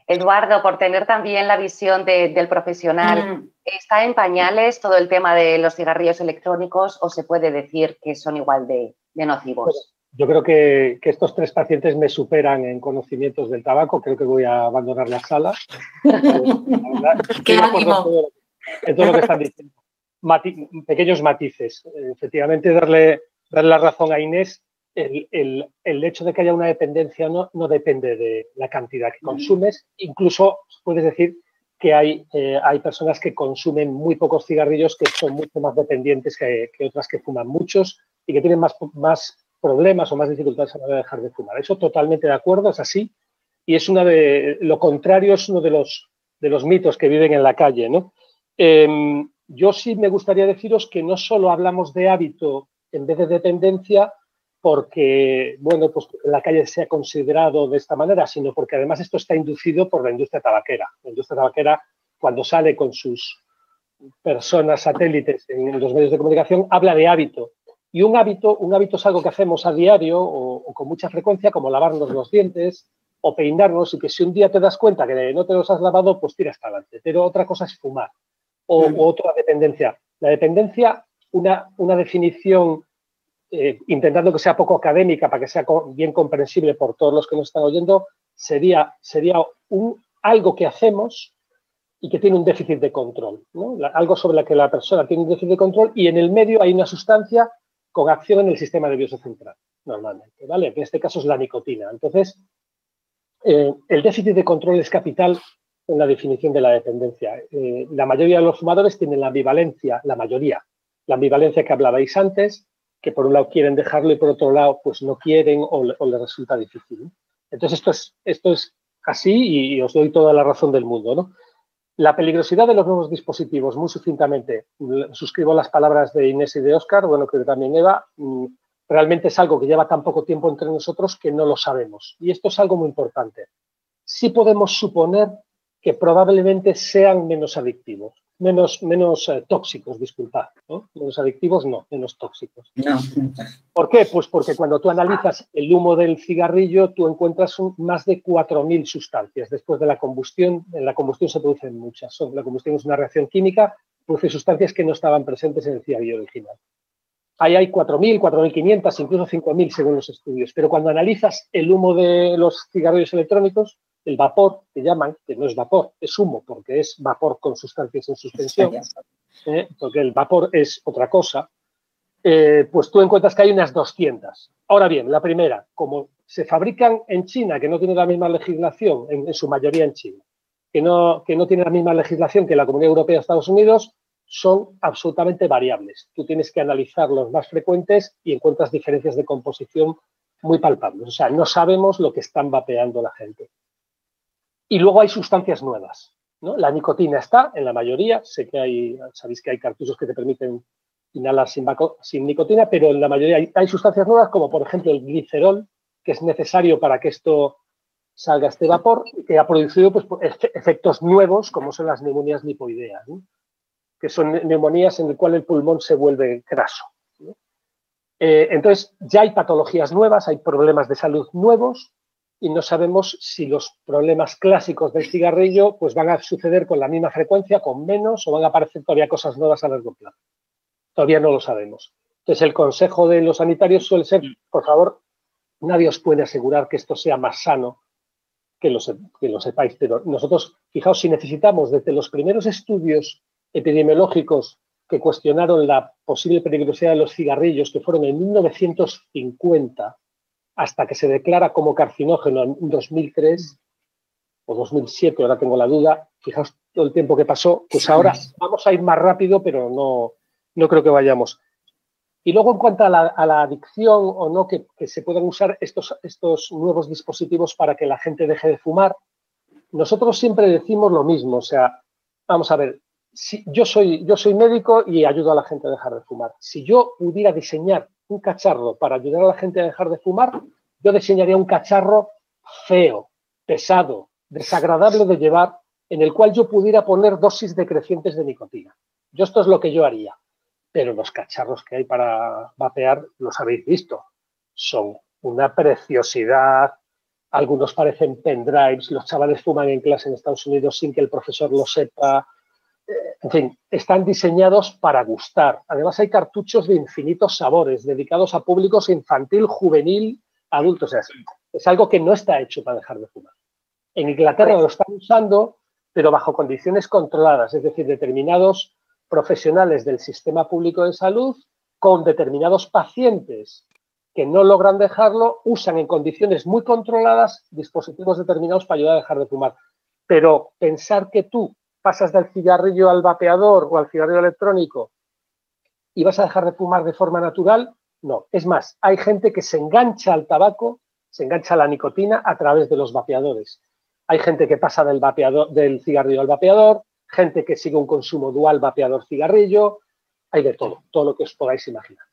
Eduardo, por tener también la visión del profesional, mm. ¿está en pañales todo el tema de los cigarrillos electrónicos o se puede decir que son igual de, de nocivos? Yo creo que, estos tres pacientes me superan en conocimientos del tabaco. Creo que voy a abandonar la sala. ¡Qué ánimo! En todo lo que están diciendo. pequeños matices. Efectivamente, darle, darle la razón a Inés. El, el, hecho de que haya una dependencia no, no depende de la cantidad que consumes. Incluso puedes decir que hay, eh, hay personas que consumen muy pocos cigarrillos que son mucho más dependientes que, que otras que fuman muchos y que tienen más, más problemas o más dificultades a la hora de dejar de fumar. Eso totalmente de acuerdo, es así. Y es una de, lo contrario es uno de los, de los mitos que viven en la calle, ¿no? Em, yo sí me gustaría deciros que no solo hablamos de hábito en vez de dependencia porque, bueno, pues la calle se ha considerado de esta manera, sino porque además esto está inducido por la industria tabaquera. La industria tabaquera, cuando sale con sus personas satélites en los medios de comunicación, habla de hábito y un hábito, un hábito es algo que hacemos a diario o, con mucha frecuencia, como lavarnos los dientes o peinarnos, y que si un día te das cuenta que no te los has lavado, pues tiras para adelante. Pero otra cosa es fumar o, otra dependencia. La dependencia, una, una definición, eh, intentando que sea poco académica para que sea bien comprensible por todos los que nos están oyendo, sería, sería un, algo que hacemos y que tiene un déficit de control. Algo sobre la que la persona tiene un déficit de control y en el medio hay una sustancia con acción en el sistema nervioso central, normalmente, ¿vale? En este caso es la nicotina. Entonces, Eh, el déficit de control es capital en la definición de la dependencia. Eh, la mayoría de los fumadores tienen la ambivalencia, la mayoría, la ambivalencia que hablabais antes, que por un lado quieren dejarlo y por otro lado pues no quieren o, les resulta difícil. Entonces esto es, esto es así y, os doy toda la razón del mundo. La peligrosidad de los nuevos dispositivos, muy sucintamente, suscribo las palabras de Inés y de Oscar, bueno, creo que también Eva, mm, realmente es algo que lleva tan poco tiempo entre nosotros que no lo sabemos. Y esto es algo muy importante. Sí podemos suponer que probablemente sean menos adictivos, menos, menos eh, tóxicos, disculpad. ¿no? Menos adictivos, no, menos tóxicos. ¿Por qué? Pues porque cuando tú analizas el humo del cigarrillo, tú encuentras más de 4.000 sustancias. Después de la combustión, en la combustión se producen muchas. La combustión es una reacción química, produce sustancias que no estaban presentes en el cigarrillo original. Ahí hay 4.000, 4.500, incluso 5.000 según los estudios. Pero cuando analizas el humo de los cigarrillos electrónicos, el vapor, que llaman, que no es vapor, es humo, porque es vapor con sustancias en suspensión, ¿eh? porque el vapor es otra cosa, eh, pues tú encuentras que hay unas 200. Ahora bien, la primera, como se fabrican en China, que no tiene la misma legislación, en, su mayoría en China, que no, que no tiene la misma legislación que la Comunidad Europea de Estados Unidos, son absolutamente variables. Tú tienes que analizar los más frecuentes y encuentras diferencias de composición muy palpables. O sea, no sabemos lo que están vapeando la gente. Y luego hay sustancias nuevas. La nicotina está en la mayoría, sé que hay, sabéis que hay cartuchos que te permiten inhalar sin, sin nicotina, pero en la mayoría hay, sustancias nuevas como por ejemplo el glicerol, que es necesario para que esto salga este vapor, que ha producido pues, efectos nuevos como son las neumonías lipoideas, que son neumonías en las cuales el pulmón se vuelve graso. Eh, entonces, ya hay patologías nuevas, hay problemas de salud nuevos y no sabemos si los problemas clásicos del cigarrillo pues van a suceder con la misma frecuencia, con menos, o van a aparecer todavía cosas nuevas a largo plazo. Todavía no lo sabemos. Entonces, el consejo de los sanitarios suele ser, por favor, nadie os puede asegurar que esto sea más sano que lo, que lo sepáis, pero nosotros, fijaos, si necesitamos desde los primeros estudios epidemiológicos que cuestionaron la posible peligrosidad de los cigarrillos, que fueron en 1950, hasta que se declara como carcinógeno en 2003 o 2007, ahora tengo la duda, fijaos todo el tiempo que pasó, pues ahora vamos a ir más rápido, pero no, no creo que vayamos. Y luego en cuanto a la, adicción o no, que, se puedan usar estos, estos nuevos dispositivos para que la gente deje de fumar, nosotros siempre decimos lo mismo, o sea, vamos a ver, si yo, soy, yo soy médico y ayudo a la gente a dejar de fumar. Si yo pudiera diseñar un cacharro para ayudar a la gente a dejar de fumar, yo diseñaría un cacharro feo, pesado, desagradable de llevar, en el cual yo pudiera poner dosis decrecientes de nicotina. Yo esto es lo que yo haría. Pero los cacharros que hay para vapear, los habéis visto, son una preciosidad. Algunos parecen pendrives, los chavales fuman en clase en Estados Unidos sin que el profesor lo sepa en fin, están diseñados para gustar. Además, hay cartuchos de infinitos sabores dedicados a públicos infantil, juvenil, adultos. Es, es algo que no está hecho para dejar de fumar. En Inglaterra lo están usando, pero bajo condiciones controladas, es decir, determinados profesionales del sistema público de salud con determinados pacientes que no logran dejarlo, usan en condiciones muy controladas dispositivos determinados para ayudar a dejar de fumar. Pero pensar que tú pasas del cigarrillo al vapeador o al cigarrillo electrónico y vas a dejar de fumar de forma natural, no. Es más, hay gente que se engancha al tabaco, se engancha a la nicotina a través de los vapeadores. Hay gente que pasa del, vapeador, del cigarrillo al vapeador, gente que sigue un consumo dual vapeador-cigarrillo, hay de todo, todo lo que os podáis imaginar.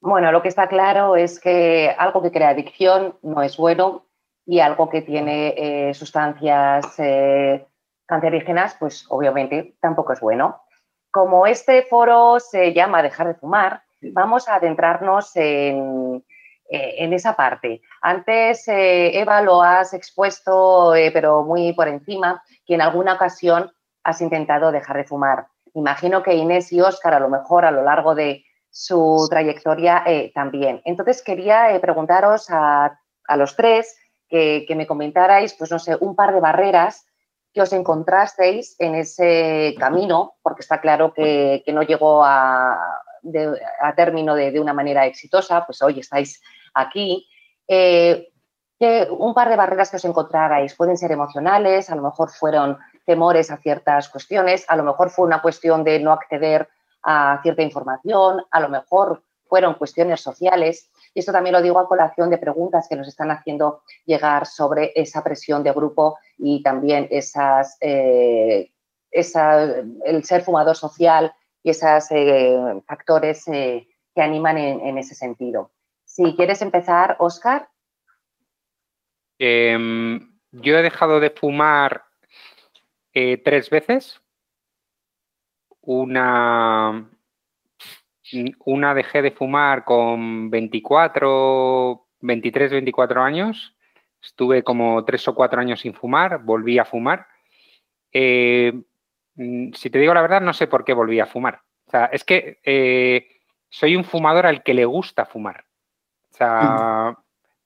Bueno, lo que está claro es que algo que crea adicción no es bueno y algo que tiene eh, sustancias eh, cancerígenas, pues obviamente tampoco es bueno. Como este foro se llama Dejar de fumar, vamos a adentrarnos en, eh, esa parte. Antes, eh, Eva, lo has expuesto, eh, pero muy por encima, que en alguna ocasión has intentado dejar de fumar. Imagino que Inés y Óscar, a lo mejor a lo largo de su trayectoria, también. Entonces, quería preguntaros a, los tres que, que, me comentarais, pues no sé, un par de barreras que os encontrasteis en ese camino, porque está claro que, no llegó a, término de, una manera exitosa, pues hoy estáis aquí. Eh, un par de barreras que os encontrarais pueden ser emocionales, a lo mejor fueron temores a ciertas cuestiones, a lo mejor fue una cuestión de no acceder a cierta información, a lo mejor fueron cuestiones sociales. Y esto también lo digo a colación de preguntas que nos están haciendo llegar sobre esa presión de grupo y también esas, eh, el ser fumador social y esos eh, factores eh, que animan en, ese sentido. Si quieres empezar, Oscar. Em, yo he dejado de fumar tres veces. Una, una dejé de fumar con 24, 23, 24 años. Estuve como tres o cuatro años sin fumar, volví a fumar. Eh, mm, si te digo la verdad, no sé por qué volví a fumar. O sea, es que eh, soy un fumador al que le gusta fumar. O sea,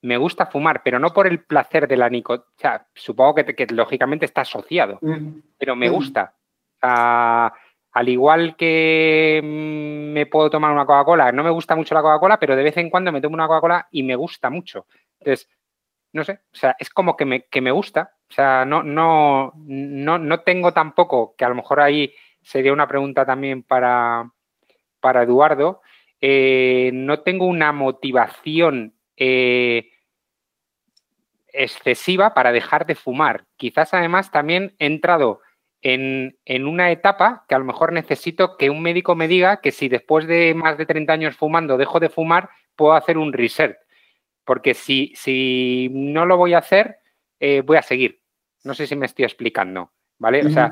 me gusta fumar, pero no por el placer de la nicotina. O sea, supongo que, lógicamente está asociado, pero me gusta. O sea, al igual que mm, me puedo tomar una Coca-Cola, no me gusta mucho la Coca-Cola, pero de vez en cuando me tomo una Coca-Cola y me gusta mucho. Entonces, no sé, o sea, es como que me, que me gusta. O sea, no, no, no, no tengo tampoco, que a lo mejor ahí sería una pregunta también para, para Eduardo, eh, no tengo una motivación eh, excesiva para dejar de fumar. Quizás además también he entrado en, una etapa que a lo mejor necesito que un médico me diga que si después de más de 30 años fumando dejo de fumar, puedo hacer un reset. Porque si, si no lo voy a hacer, eh, voy a seguir. No sé si me estoy explicando. ¿Vale? O sea,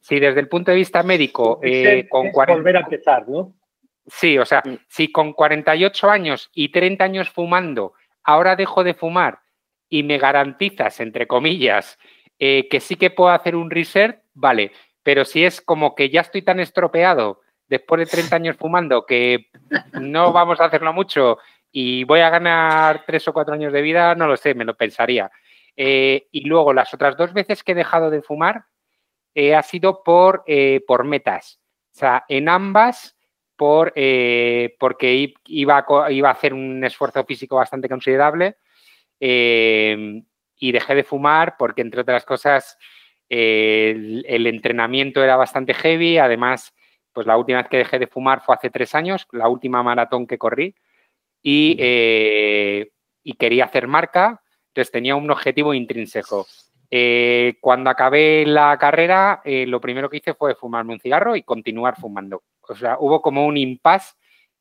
si, desde el punto de vista médico, eh, con volver a empezar, ¿no? Sí, o sea, mm. si con 48 años y 30 años fumando, ahora dejo de fumar y me garantizas, entre comillas, eh, que sí que puedo hacer un reset, vale, pero si es como que ya estoy tan estropeado después de 30 años fumando que no vamos a hacerlo mucho y voy a ganar tres o cuatro años de vida, no lo sé, me lo pensaría. Eh, y luego las otras dos veces que he dejado de fumar eh, ha sido por, por metas. O sea, en ambas por, porque iba a, iba a hacer un esfuerzo físico bastante considerable y dejé de fumar porque, entre otras cosas, el, entrenamiento era bastante heavy. Además, pues la última vez que dejé de fumar fue hace tres años, la última maratón que corrí. Y, eh, quería hacer marca, entonces tenía un objetivo intrínseco. Eh, cuando acabé la carrera, eh, lo primero que hice fue fumarme un cigarro y continuar fumando. O sea, hubo como un impasse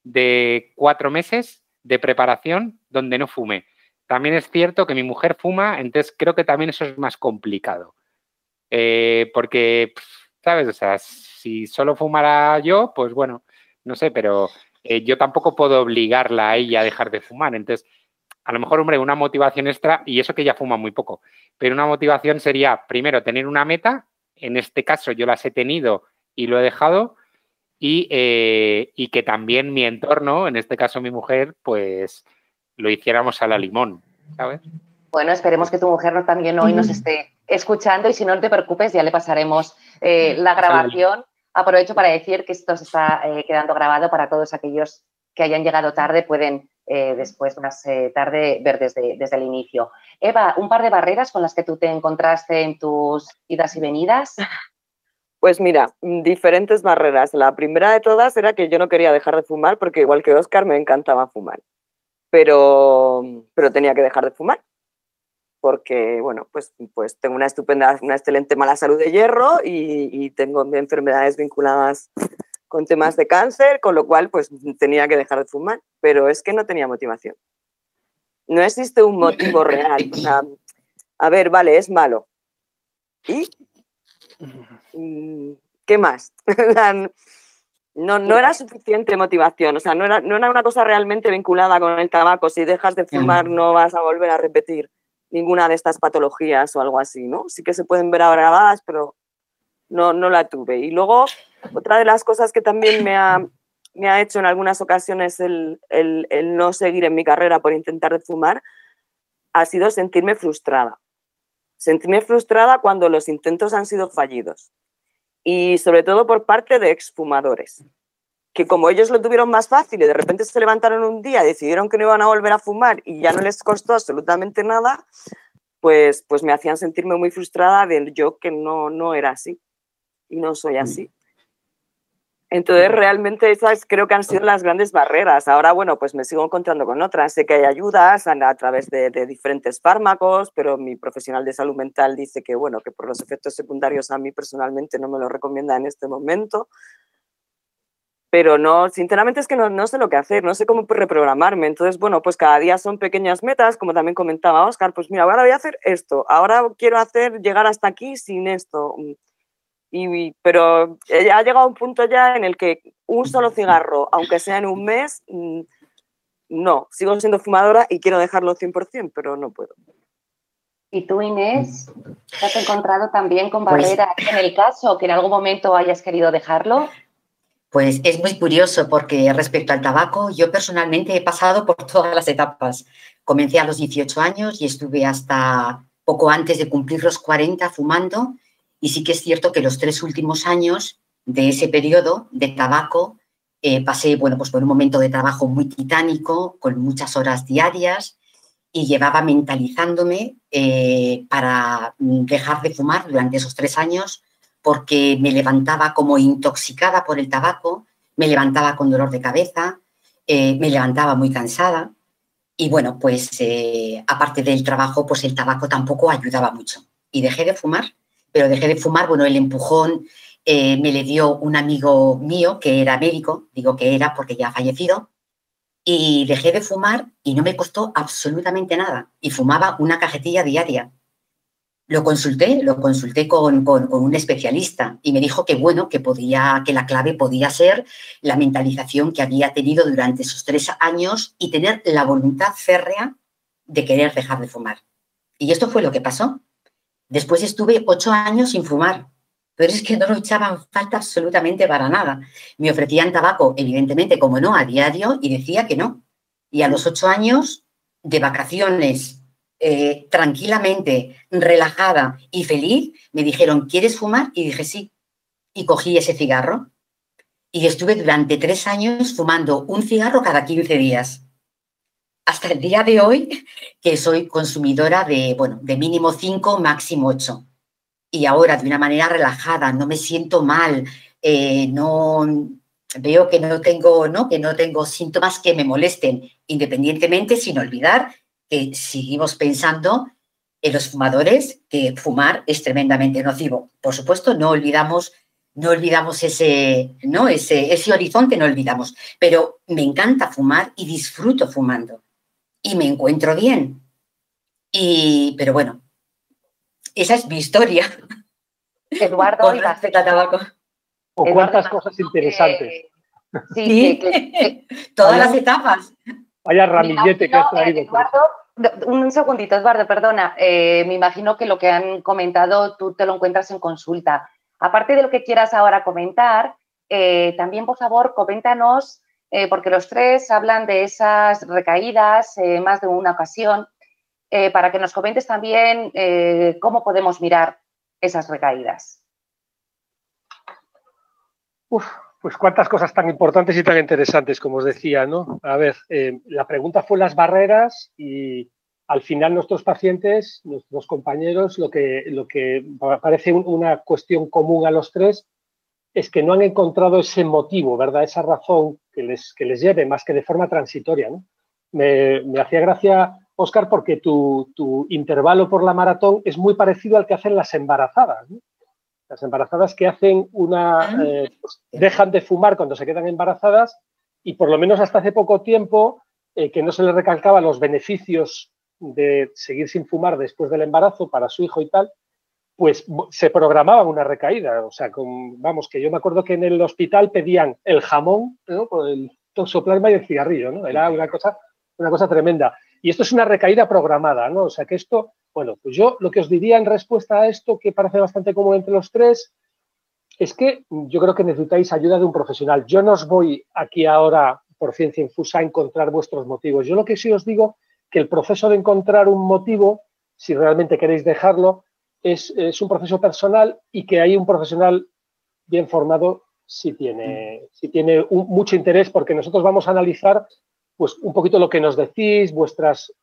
de cuatro meses de preparación donde no fumé. También es cierto que mi mujer fuma, entonces creo que también eso es más complicado. Eh, porque, ¿sabes? O sea, si solo fumara yo, pues bueno, no sé, pero eh, yo tampoco puedo obligarla a ella a dejar de fumar. Entonces, a lo mejor, hombre, una motivación extra, y eso que ella fuma muy poco, pero una motivación sería, primero, tener una meta, en este caso yo las he tenido y lo he dejado, y, eh, y que también mi entorno, en este caso mi mujer, pues lo hiciéramos a la limón, ¿sabes? Bueno, esperemos que tu mujer también hoy nos esté escuchando y si no, no te preocupes, ya le pasaremos eh, la grabación. Aprovecho para decir que esto se está eh, quedando grabado para todos aquellos que hayan llegado tarde, pueden eh, después, más tarde, ver desde, desde el inicio. Eva, un par de barreras con las que tú te encontraste en tus idas y venidas. Pues mira, diferentes barreras. La primera de todas era que yo no quería dejar de fumar porque igual que Oscar me encantaba fumar pero, pero tenía que dejar de fumar porque, bueno, pues, pues tengo una estupenda, una excelente mala salud de hierro y, tengo enfermedades vinculadas con temas de cáncer, con lo cual, pues tenía que dejar de fumar, pero es que no tenía motivación. No existe un motivo real. a ver, vale, es malo. ¿Y? Mm, ¿Qué más? No, no era suficiente motivación, o sea, no era, no era una cosa realmente vinculada con el tabaco. Si dejas de fumar no vas a volver a repetir ninguna de estas patologías o algo así, ¿no? Sí que se pueden ver agravadas, pero no, no la tuve. Y luego, otra de las cosas que también me ha, me ha hecho en algunas ocasiones el, el, el, no seguir en mi carrera por intentar de fumar ha sido sentirme frustrada. Sentirme frustrada cuando los intentos han sido fallidos y sobre todo por parte de exfumadores. que como ellos lo tuvieron más fácil y de repente se levantaron un día, decidieron que no iban a volver a fumar y ya no les costó absolutamente nada, pues, pues me hacían sentirme muy frustrada de yo que no, no era así y no soy así. Entonces, realmente esas creo que han sido las grandes barreras. Ahora, bueno, pues me sigo encontrando con otras. Sé que hay ayudas a, través de, de, diferentes fármacos, pero mi profesional de salud mental dice que, bueno, que por los efectos secundarios a mí personalmente no me lo recomienda en este momento pero no, sinceramente es que no, no, sé lo que hacer, no sé cómo reprogramarme. Entonces, bueno, pues cada día son pequeñas metas, como también comentaba Oscar, pues mira, ahora voy a hacer esto, ahora quiero hacer llegar hasta aquí sin esto. Y, pero ha llegado un punto ya en el que un solo cigarro, aunque sea en un mes, mm, no, sigo siendo fumadora y quiero dejarlo 100%, pero no puedo. ¿Y tú, Inés, te has encontrado también con pues barreras en el caso que en algún momento hayas querido dejarlo? Pues es muy curioso porque respecto al tabaco, yo personalmente he pasado por todas las etapas. Comencé a los 18 años y estuve hasta poco antes de cumplir los 40 fumando y sí que es cierto que los tres últimos años de ese periodo de tabaco eh, pasé bueno, pues por un momento de trabajo muy titánico, con muchas horas diarias y llevaba mentalizándome eh, para dejar de fumar durante esos tres años porque me levantaba como intoxicada por el tabaco, me levantaba con dolor de cabeza, eh, me levantaba muy cansada y bueno, pues aparte del trabajo, pues el tabaco tampoco ayudaba mucho. Y dejé de fumar, pero dejé de fumar, bueno, el empujón eh, me le dio un amigo mío que era médico, digo que era porque ya ha fallecido, y dejé de fumar y no me costó absolutamente nada. Y fumaba una cajetilla diaria. Lo consulté, lo consulté con, un especialista y me dijo que bueno, que podía, que la clave podía ser la mentalización que había tenido durante esos tres años y tener la voluntad férrea de querer dejar de fumar. Y esto fue lo que pasó. Después estuve ocho años sin fumar, pero es que no lo echaban falta absolutamente para nada. Me ofrecían tabaco, evidentemente, como no, a diario, y decía que no. Y a los ocho años de vacaciones eh, tranquilamente, relajada y feliz, me dijeron, ¿quieres fumar? Y dije, sí. Y cogí ese cigarro. Y estuve durante tres años fumando un cigarro cada 15 días. Hasta el día de hoy, que soy consumidora de, bueno, de mínimo cinco, máximo ocho. Y ahora, de una manera relajada, no me siento mal, eh, no, veo que no tengo, ¿no? que no tengo síntomas que me molesten, independientemente, sin olvidar seguimos pensando en los fumadores que fumar es tremendamente nocivo. Por supuesto, no olvidamos, no olvidamos ese, ¿no? ese, ese horizonte, no olvidamos. Pero me encanta fumar y disfruto fumando. Y me encuentro bien. Y, pero bueno, esa es mi historia. Eduardo, tabaco. O cuántas cosas interesantes. sí, todas las etapas. Vaya ramillete que has traído. Eduardo, un segundito, Eduardo, perdona. Eh, me imagino que lo que han comentado tú te lo encuentras en consulta. Aparte de lo que quieras ahora comentar, eh, también, por favor, coméntanos, eh, porque los tres hablan de esas recaídas más de una ocasión, para que nos comentes también cómo podemos mirar esas recaídas. Uf, pues cuántas cosas tan importantes y tan interesantes, como os decía, ¿no? A ver, eh, la pregunta fue las barreras y al final nuestros pacientes, nuestros compañeros, lo que, lo que parece una cuestión común a los tres es que no han encontrado ese motivo, ¿verdad? Esa razón que les, que les lleve, más que de forma transitoria, ¿no? Me, hacía gracia, Oscar, porque tu, tu, intervalo por la maratón es muy parecido al que hacen las embarazadas, ¿no? Las embarazadas que hacen una, ah. eh, pues, dejan de fumar cuando se quedan embarazadas y por lo menos hasta hace poco tiempo eh, que no se les recalcaba los beneficios de seguir sin fumar después del embarazo para su hijo y tal, pues se programaba una recaída. O sea, vamos, que yo me acuerdo que en el hospital pedían el jamón, ¿no? El toxoplasma y el cigarrillo, ¿no? Era una cosa, una cosa tremenda. Y esto es una recaída programada, ¿no? O sea, que esto bueno, pues yo lo que os diría en respuesta a esto, que parece bastante común entre los tres, es que yo creo que necesitáis ayuda de un profesional. Yo no os voy aquí ahora por ciencia infusa a encontrar vuestros motivos. Yo lo que sí os digo que el proceso de encontrar un motivo, si realmente queréis dejarlo, es, un proceso personal y que hay un profesional bien formado sí tiene, sí tiene mucho interés porque nosotros vamos a analizar pues, un poquito lo que nos decís, vuestras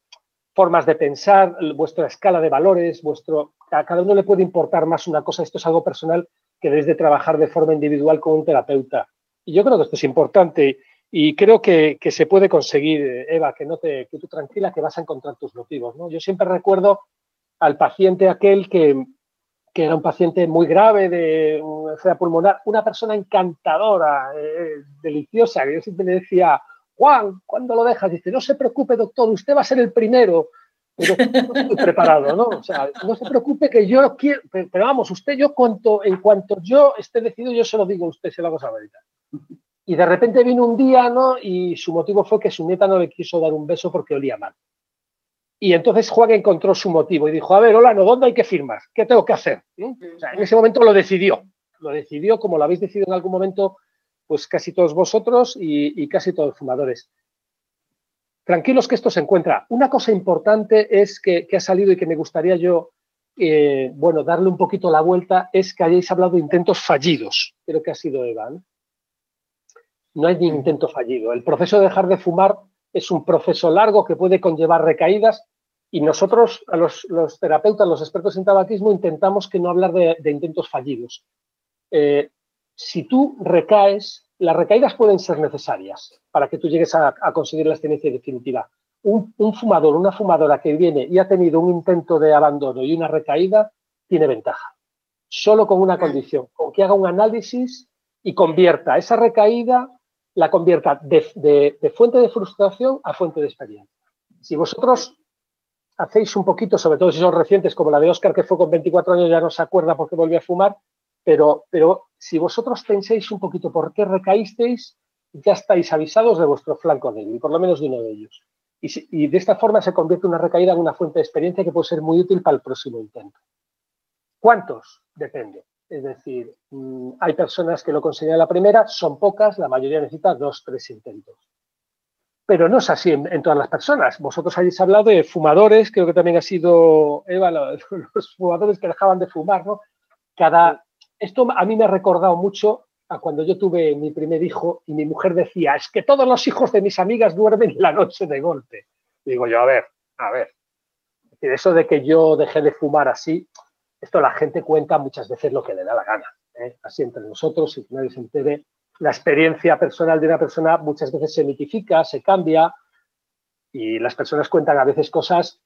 formas de pensar, vuestra escala de valores, vuestro, a cada uno le puede importar más una cosa, esto es algo personal que debes de trabajar de forma individual con un terapeuta. Y yo creo que esto es importante y creo que, se puede conseguir, Eva, que no te, que tú tranquila, que vas a encontrar tus motivos. ¿no? Yo siempre recuerdo al paciente aquel que, que era un paciente muy grave de enfermedad pulmonar, una persona encantadora, eh, deliciosa, que yo siempre le decía, Juan, ¿cuándo lo dejas? Dice, no se preocupe, doctor, usted va a ser el primero. Pero no estoy preparado, ¿no? O sea, no se preocupe que yo quiero, pero vamos, usted, yo cuanto, en cuanto yo esté decidido, yo se lo digo a usted, se lo hago saber. Y de repente vino un día, ¿no? Y su motivo fue que su nieta no le quiso dar un beso porque olía mal. Y entonces Juan encontró su motivo y dijo, a ver, hola, ¿no? ¿Dónde hay que firmar? ¿Qué tengo que hacer? en ese momento lo decidió. Lo decidió como lo habéis decidido en algún momento, pues casi todos vosotros y, casi todos los fumadores. Tranquilos que esto se encuentra. Una cosa importante es que, ha salido y que me gustaría yo, eh, bueno, darle un poquito la vuelta, es que hayáis hablado de intentos fallidos. Creo que ha sido Eva. ¿no? no hay ni intento fallido. El proceso de dejar de fumar es un proceso largo que puede conllevar recaídas y nosotros, los, terapeutas, los expertos en tabaquismo, intentamos que no hablar de, intentos fallidos. Eh, si tú recaes, las recaídas pueden ser necesarias para que tú llegues a, conseguir la abstinencia definitiva. Un, un, fumador, una fumadora que viene y ha tenido un intento de abandono y una recaída, tiene ventaja. Solo con una condición, con que haga un análisis y convierta esa recaída la convierta de, fuente de frustración a fuente de experiencia. Si vosotros hacéis un poquito, sobre todo si son recientes, como la de Oscar, que fue con 24 años, ya no se acuerda porque volvió a fumar, pero, pero si vosotros penséis un poquito por qué recaísteis, ya estáis avisados de vuestro flanco débil, por lo menos de uno de ellos. Y, y de esta forma se convierte una recaída en una fuente de experiencia que puede ser muy útil para el próximo intento. ¿Cuántos? Depende. Es decir, mm, hay personas que lo consiguen la primera, son pocas, la mayoría necesita dos, tres intentos. Pero no es así en, todas las personas. Vosotros habéis hablado de fumadores, creo que también ha sido, Eva, los, fumadores que dejaban de fumar, ¿no? Cada, esto a mí me ha recordado mucho a cuando yo tuve mi primer hijo y mi mujer decía, es que todos los hijos de mis amigas duermen la noche de golpe. Digo yo, a ver, a ver. Eso de que yo dejé de fumar así, esto la gente cuenta muchas veces lo que le da la gana, ¿eh? así entre nosotros, y que nadie se entere. La experiencia personal de una persona muchas veces se mitifica, se cambia, y las personas cuentan a veces cosas,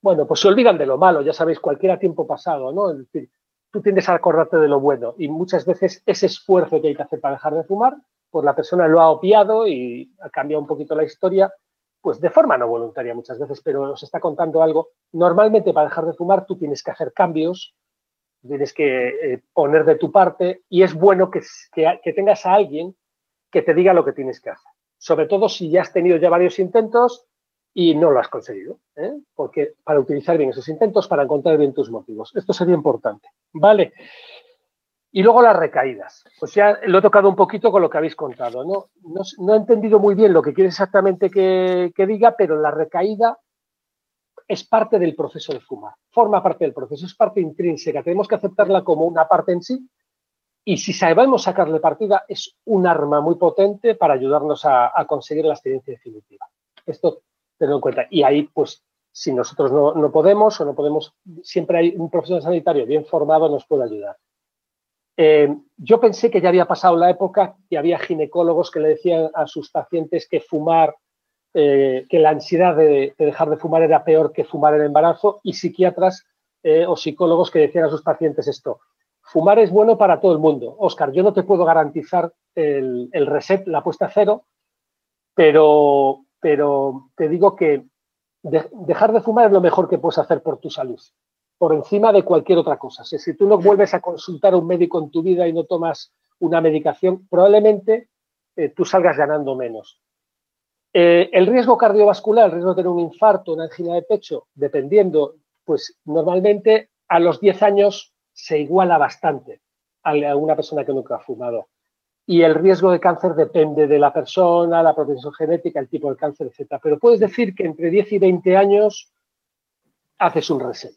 bueno, pues se olvidan de lo malo, ya sabéis, cualquier tiempo pasado, ¿no? Es decir, tú tiendes a acordarte de lo bueno, y muchas veces ese esfuerzo que hay que hacer para dejar de fumar, pues la persona lo ha opiado y ha cambiado un poquito la historia, pues de forma no voluntaria muchas veces, pero nos está contando algo. Normalmente para dejar de fumar tú tienes que hacer cambios, tienes que eh, poner de tu parte y es bueno que, tengas a alguien que te diga lo que tienes que hacer. Sobre todo si ya has tenido ya varios intentos y no lo has conseguido, ¿eh? porque para utilizar bien esos intentos, para encontrar bien tus motivos. Esto sería importante. Vale. Y luego las recaídas. Pues ya lo he tocado un poquito con lo que habéis contado. No, no, he entendido muy bien lo que quiere exactamente que, diga, pero la recaída es parte del proceso de fumar. Forma parte del proceso, es parte intrínseca. Tenemos que aceptarla como una parte en sí. Y si sabemos sacarle partida, es un arma muy potente para ayudarnos a, conseguir la experiencia definitiva. Esto tenlo en cuenta. Y ahí, pues, si nosotros no, no podemos o no podemos, siempre hay un profesional sanitario bien formado nos puede ayudar. Eh, yo pensé que ya había pasado la época y había ginecólogos que le decían a sus pacientes que fumar, eh, que la ansiedad de, dejar de fumar era peor que fumar en embarazo y psiquiatras eh, o psicólogos que decían a sus pacientes esto. Fumar es bueno para todo el mundo. Oscar, yo no te puedo garantizar el, reset, la puesta a cero, pero, pero te digo que dejar de fumar es lo mejor que puedes hacer por tu salud por encima de cualquier otra cosa. Si, tú no vuelves a consultar a un médico en tu vida y no tomas una medicación, probablemente eh, tú salgas ganando menos. Eh, el riesgo cardiovascular, el riesgo de tener un infarto, una angina de pecho, dependiendo, pues normalmente a los 10 años se iguala bastante a una persona que nunca ha fumado. Y el riesgo de cáncer depende de la persona, la protección genética, el tipo de cáncer, etc. Pero puedes decir que entre 10 y 20 años haces un reset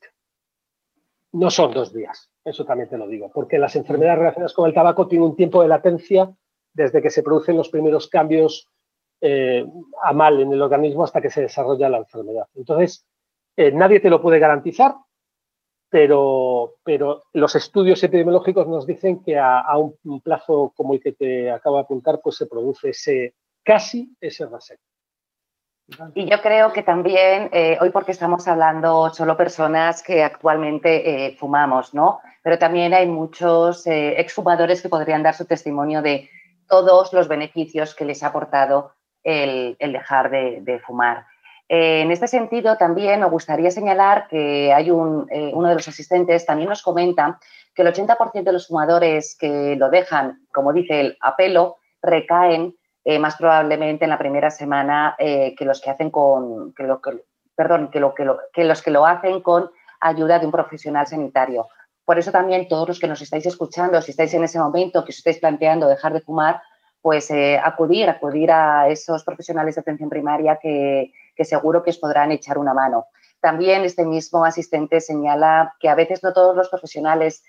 no son dos días. Eso también te lo digo, porque las enfermedades relacionadas con el tabaco tienen un tiempo de latencia desde que se producen los primeros cambios eh, a mal en el organismo hasta que se desarrolla la enfermedad. Entonces, eh, nadie te lo puede garantizar, pero, pero los estudios epidemiológicos nos dicen que a, un, plazo como el que te acabo de apuntar, pues se produce ese casi ese reset. Y yo creo que también, eh, hoy porque estamos hablando solo personas que actualmente fumamos, ¿no? Pero también hay muchos exfumadores que podrían dar su testimonio de todos los beneficios que les ha aportado el, dejar de, fumar. en este sentido, también me gustaría señalar que hay un, uno de los asistentes también nos comenta que el 80% de los fumadores que lo dejan, como dice el apelo, recaen eh, más probablemente en la primera semana eh, que los que hacen con, que lo, que, lo, que los que lo hacen con ayuda de un profesional sanitario. Por eso también todos los que nos estáis escuchando, si estáis en ese momento que os estáis planteando dejar de fumar, pues eh, acudir, acudir a esos profesionales de atención primaria que, seguro que os podrán echar una mano. También este mismo asistente señala que a veces no todos los profesionales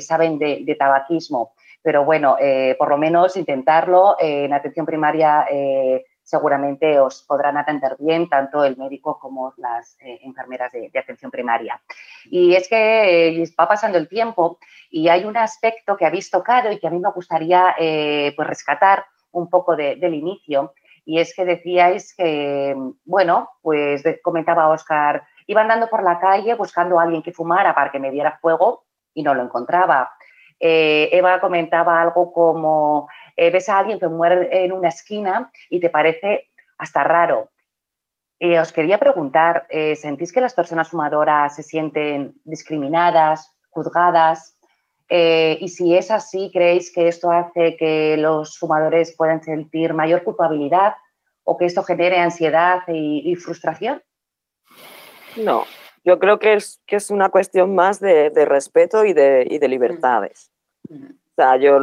saben de, tabaquismo pero bueno, eh, por lo menos intentarlo. Eh, en atención primaria eh, seguramente os podrán atender bien tanto el médico como las enfermeras de, atención primaria. Y es que va pasando el tiempo y hay un aspecto que habéis tocado y que a mí me gustaría pues rescatar un poco del inicio. Y es que decíais que, bueno, pues comentaba Oscar, iba andando por la calle buscando a alguien que fumara para que me diera fuego y no lo encontraba. Eh, Eva comentaba algo como, eh, ves a alguien que muere en una esquina y te parece hasta raro. Eh, os quería preguntar, ¿sentís que las personas fumadoras se sienten discriminadas, juzgadas? y si es así, ¿creéis que esto hace que los fumadores puedan sentir mayor culpabilidad o que esto genere ansiedad y, frustración? No, yo creo que es, que es una cuestión más de, respeto y de, y de libertades. O sea, yo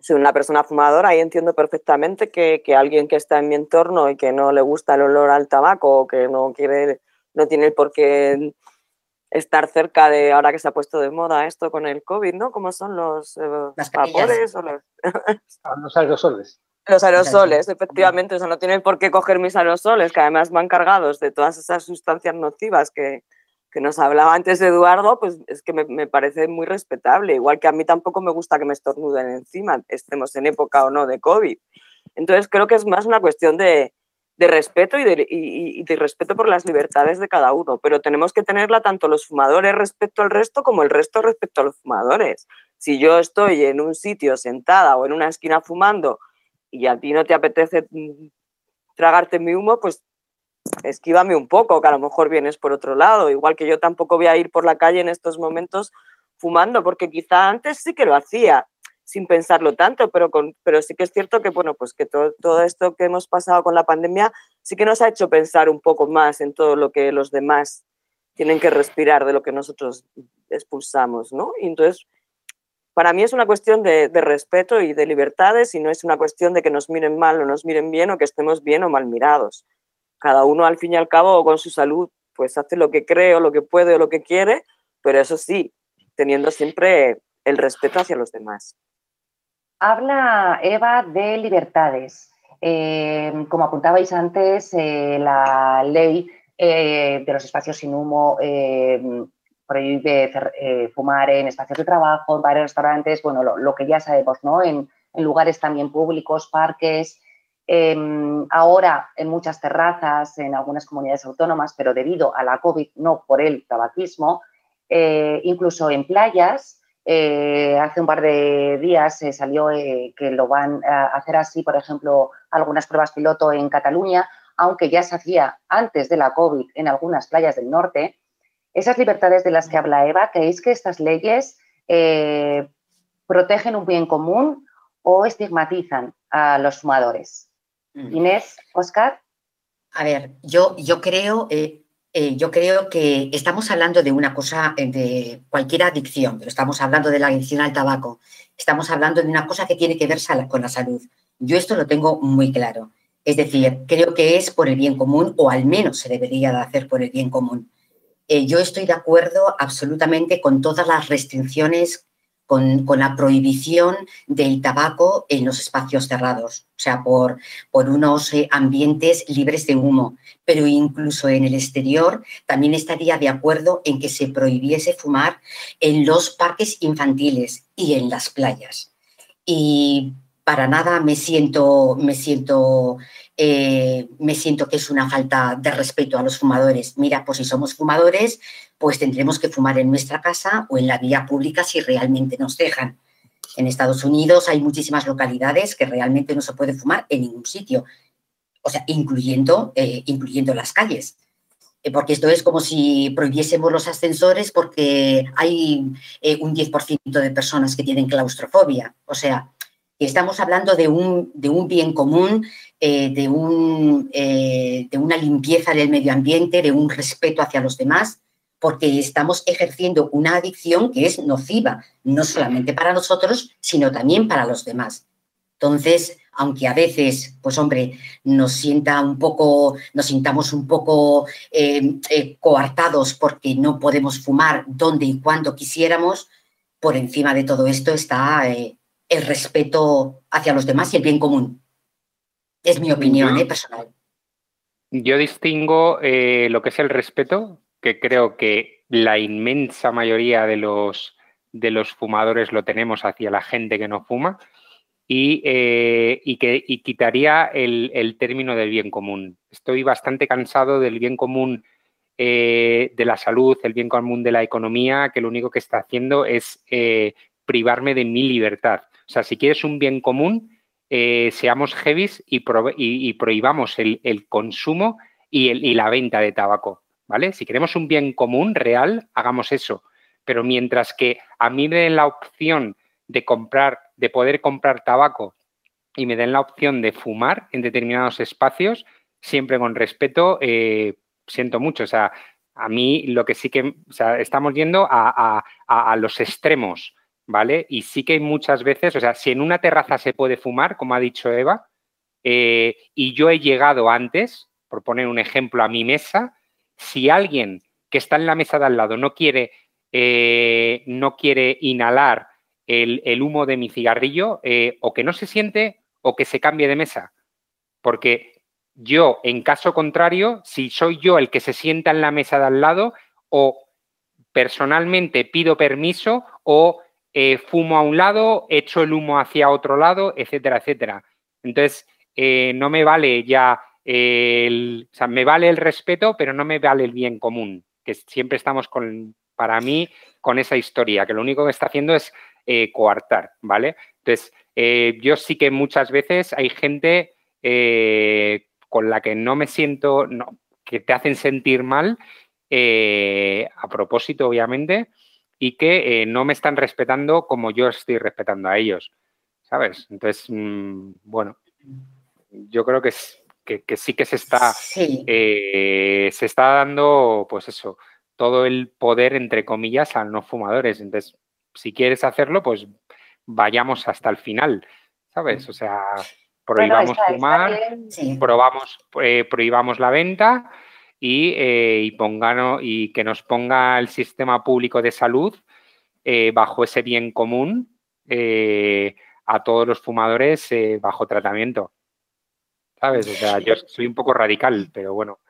soy una persona fumadora y entiendo perfectamente que, que, alguien que está en mi entorno y que no le gusta el olor al tabaco o que no quiere, no tiene por qué estar cerca de, ahora que se ha puesto de moda esto con el COVID, ¿no? ¿Cómo son los eh, vapores o los... Ah, los aerosoles? Los aerosoles, efectivamente, o sea, no tienen por qué coger mis aerosoles, que además van cargados de todas esas sustancias nocivas que, que nos hablaba antes Eduardo, pues es que me, parece muy respetable. Igual que a mí tampoco me gusta que me estornuden encima, estemos en época o no de COVID. Entonces creo que es más una cuestión de, respeto y de, respeto por las libertades de cada uno, pero tenemos que tenerla tanto los fumadores respecto al resto como el resto respecto a los fumadores. Si yo estoy en un sitio sentada o en una esquina fumando y a ti no te apetece mm, tragarte mi humo, pues esquívame un poco, que a lo mejor vienes por otro lado. Igual que yo tampoco voy a ir por la calle en estos momentos fumando, porque quizá antes sí que lo hacía sin pensarlo tanto, pero, con, pero sí que es cierto que, bueno, pues que todo, todo esto que hemos pasado con la pandemia sí que nos ha hecho pensar un poco más en todo lo que los demás tienen que respirar de lo que nosotros expulsamos, ¿no? Y entonces, para mí es una cuestión de, de, respeto y de libertades y no es una cuestión de que nos miren mal o nos miren bien o que estemos bien o mal mirados cada uno al fin y al cabo con su salud pues hace lo que cree o lo que puede o lo que quiere, pero eso sí, teniendo siempre el respeto hacia los demás. Habla Eva de libertades. Eh, como apuntabais antes, eh, la ley eh, de los espacios sin humo prohíbe fumar en espacios de trabajo, en bares, restaurantes, bueno, lo, que ya sabemos, ¿no? En lugares también públicos, parques, Em, ahora en muchas terrazas, en algunas comunidades autónomas, pero debido a la COVID, no por el tabaquismo, eh, incluso en playas, eh, hace un par de días se salió eh, que lo van a hacer así, por ejemplo, algunas pruebas piloto en Cataluña, aunque ya se hacía antes de la COVID en algunas playas del norte. Esas libertades de las que habla Eva, ¿creéis que estas leyes protegen un bien común o estigmatizan a los fumadores? Mm. Inés, Oscar. A ver, yo, yo creo, eh, eh, yo creo que estamos hablando de una cosa, eh, de cualquier adicción, pero estamos hablando de la adicción al tabaco, estamos hablando de una cosa que tiene que ver con la salud. Yo esto lo tengo muy claro. Es decir, creo que es por el bien común, o al menos se debería de hacer por el bien común. eh, yo estoy de acuerdo absolutamente con todas las restricciones, con, la prohibición del tabaco en los espacios cerrados, o sea, por, por unos eh, ambientes libres de humo. Pero incluso en el exterior también estaría de acuerdo en que se prohibiese fumar en los parques infantiles y en las playas. Y para nada me siento, me siento eh, me siento que es una falta de respeto a los fumadores. Mira, pues si somos fumadores, pues tendremos que fumar en nuestra casa o en la vía pública si realmente nos dejan. En Estados Unidos hay muchísimas localidades que realmente no se puede fumar en ningún sitio, o sea, incluyendo, eh, incluyendo las calles. Eh, porque esto es como si prohibiésemos los ascensores porque hay un 10% de personas que tienen claustrofobia. O sea, estamos hablando de un, de un bien común eh, de, un, eh, de una limpieza del medio ambiente, de un respeto hacia los demás, porque estamos ejerciendo una adicción que es nociva, no solamente para nosotros, sino también para los demás. Entonces, aunque a veces, pues hombre, nos sienta un poco, nos sintamos un poco eh, coartados porque no podemos fumar donde y cuando quisiéramos, por encima de todo esto está el respeto hacia los demás y el bien común. Es mi opinión ¿eh? personal. Yo distingo eh, lo que es el respeto, que creo que la inmensa mayoría de los, de los fumadores lo tenemos hacia la gente que no fuma, y, eh, que, quitaría el, término del bien común. Estoy bastante cansado del bien común de la salud, el bien común de la economía, que lo único que está haciendo es privarme de mi libertad. O sea, si quieres un bien común, eh, seamos heavies y, prohibamos el, consumo y, la venta de tabaco, ¿vale? Si queremos un bien común real, hagamos eso. Pero mientras que a mí me den la opción de comprar, de poder comprar tabaco y me den la opción de fumar en determinados espacios, siempre con respeto, eh, siento mucho. O sea, a mí lo que sí que, o sea, estamos yendo a los extremos. ¿Vale? Y sí que muchas veces, o sea, si en una terraza se puede fumar, como ha dicho Eva, eh, y yo he llegado antes, por poner un ejemplo, a mi mesa, si alguien que está en la mesa de al lado no quiere, eh, no quiere inhalar el, humo de mi cigarrillo, eh, o que no se siente o que se cambie de mesa. Porque yo, en caso contrario, si soy yo el que se sienta en la mesa de al lado, o personalmente pido permiso o eh, fumo a un lado, echo el humo hacia otro lado, etcétera, etcétera. Entonces, eh, no me vale ya el, o sea, me vale el respeto, pero no me vale el bien común, que siempre estamos con, para mí, con esa historia, que lo único que está haciendo es eh, coartar, ¿vale? Entonces, yo sí que muchas veces hay gente con la que no me siento, no, que te hacen sentir mal, a propósito, obviamente, y que eh, no me están respetando como yo estoy respetando a ellos, ¿sabes? Entonces, mm, bueno, yo creo que, que, sí que se está, eh, se está dando, pues eso, todo el poder, entre comillas, a no fumadores. Entonces, si quieres hacerlo, pues vayamos hasta el final, ¿sabes? O sea, prohibamos fumar, probamos, eh, prohibamos la venta y, eh, y, que nos ponga el sistema público de salud eh, bajo ese bien común eh, a todos los fumadores bajo tratamiento. ¿Sabes? O sea, yo soy un poco radical, pero bueno,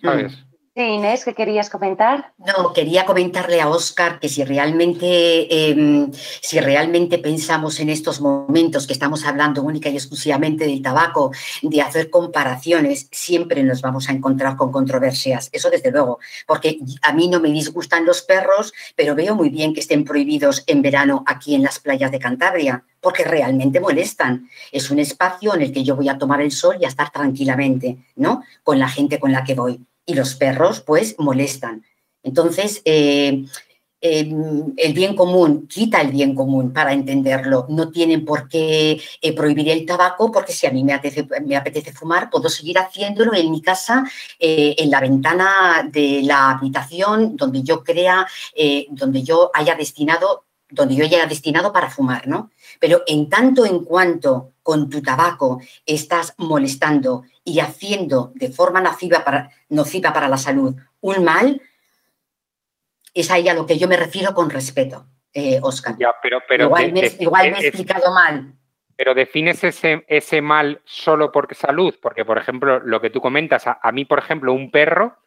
¿sabes? Inés, ¿qué querías comentar? No, quería comentarle a Oscar que si realmente, em, si realmente pensamos en estos momentos que estamos hablando única y exclusivamente del tabaco, de hacer comparaciones, siempre nos vamos a encontrar con controversias. Eso desde luego, porque a mí no me disgustan los perros, pero veo muy bien que estén prohibidos en verano aquí en las playas de Cantabria porque realmente molestan. Es un espacio en el que yo voy a tomar el sol y a estar tranquilamente, ¿no? Con la gente con la que voy y los perros pues molestan. Entonces, eh, em, el bien común, quita el bien común para entenderlo. No tienen por qué eh, prohibir el tabaco porque si a mí me apetece, me apetece fumar, puedo seguir haciéndolo en mi casa, eh, en la ventana de la habitación donde yo crea, donde yo haya destinado donde yo haya destinado para fumar, ¿no? Pero en tanto en cuanto con tu tabaco estás molestando y haciendo de forma nociva para, nociva para la salud un mal, es ahí a lo que yo me refiero con respeto, Oscar. Ya, pero, pero igual, me, he explicado mal. Pero defines ese, ese, mal solo por salud, porque, por ejemplo, lo que tú comentas, a, mí, por ejemplo, un perro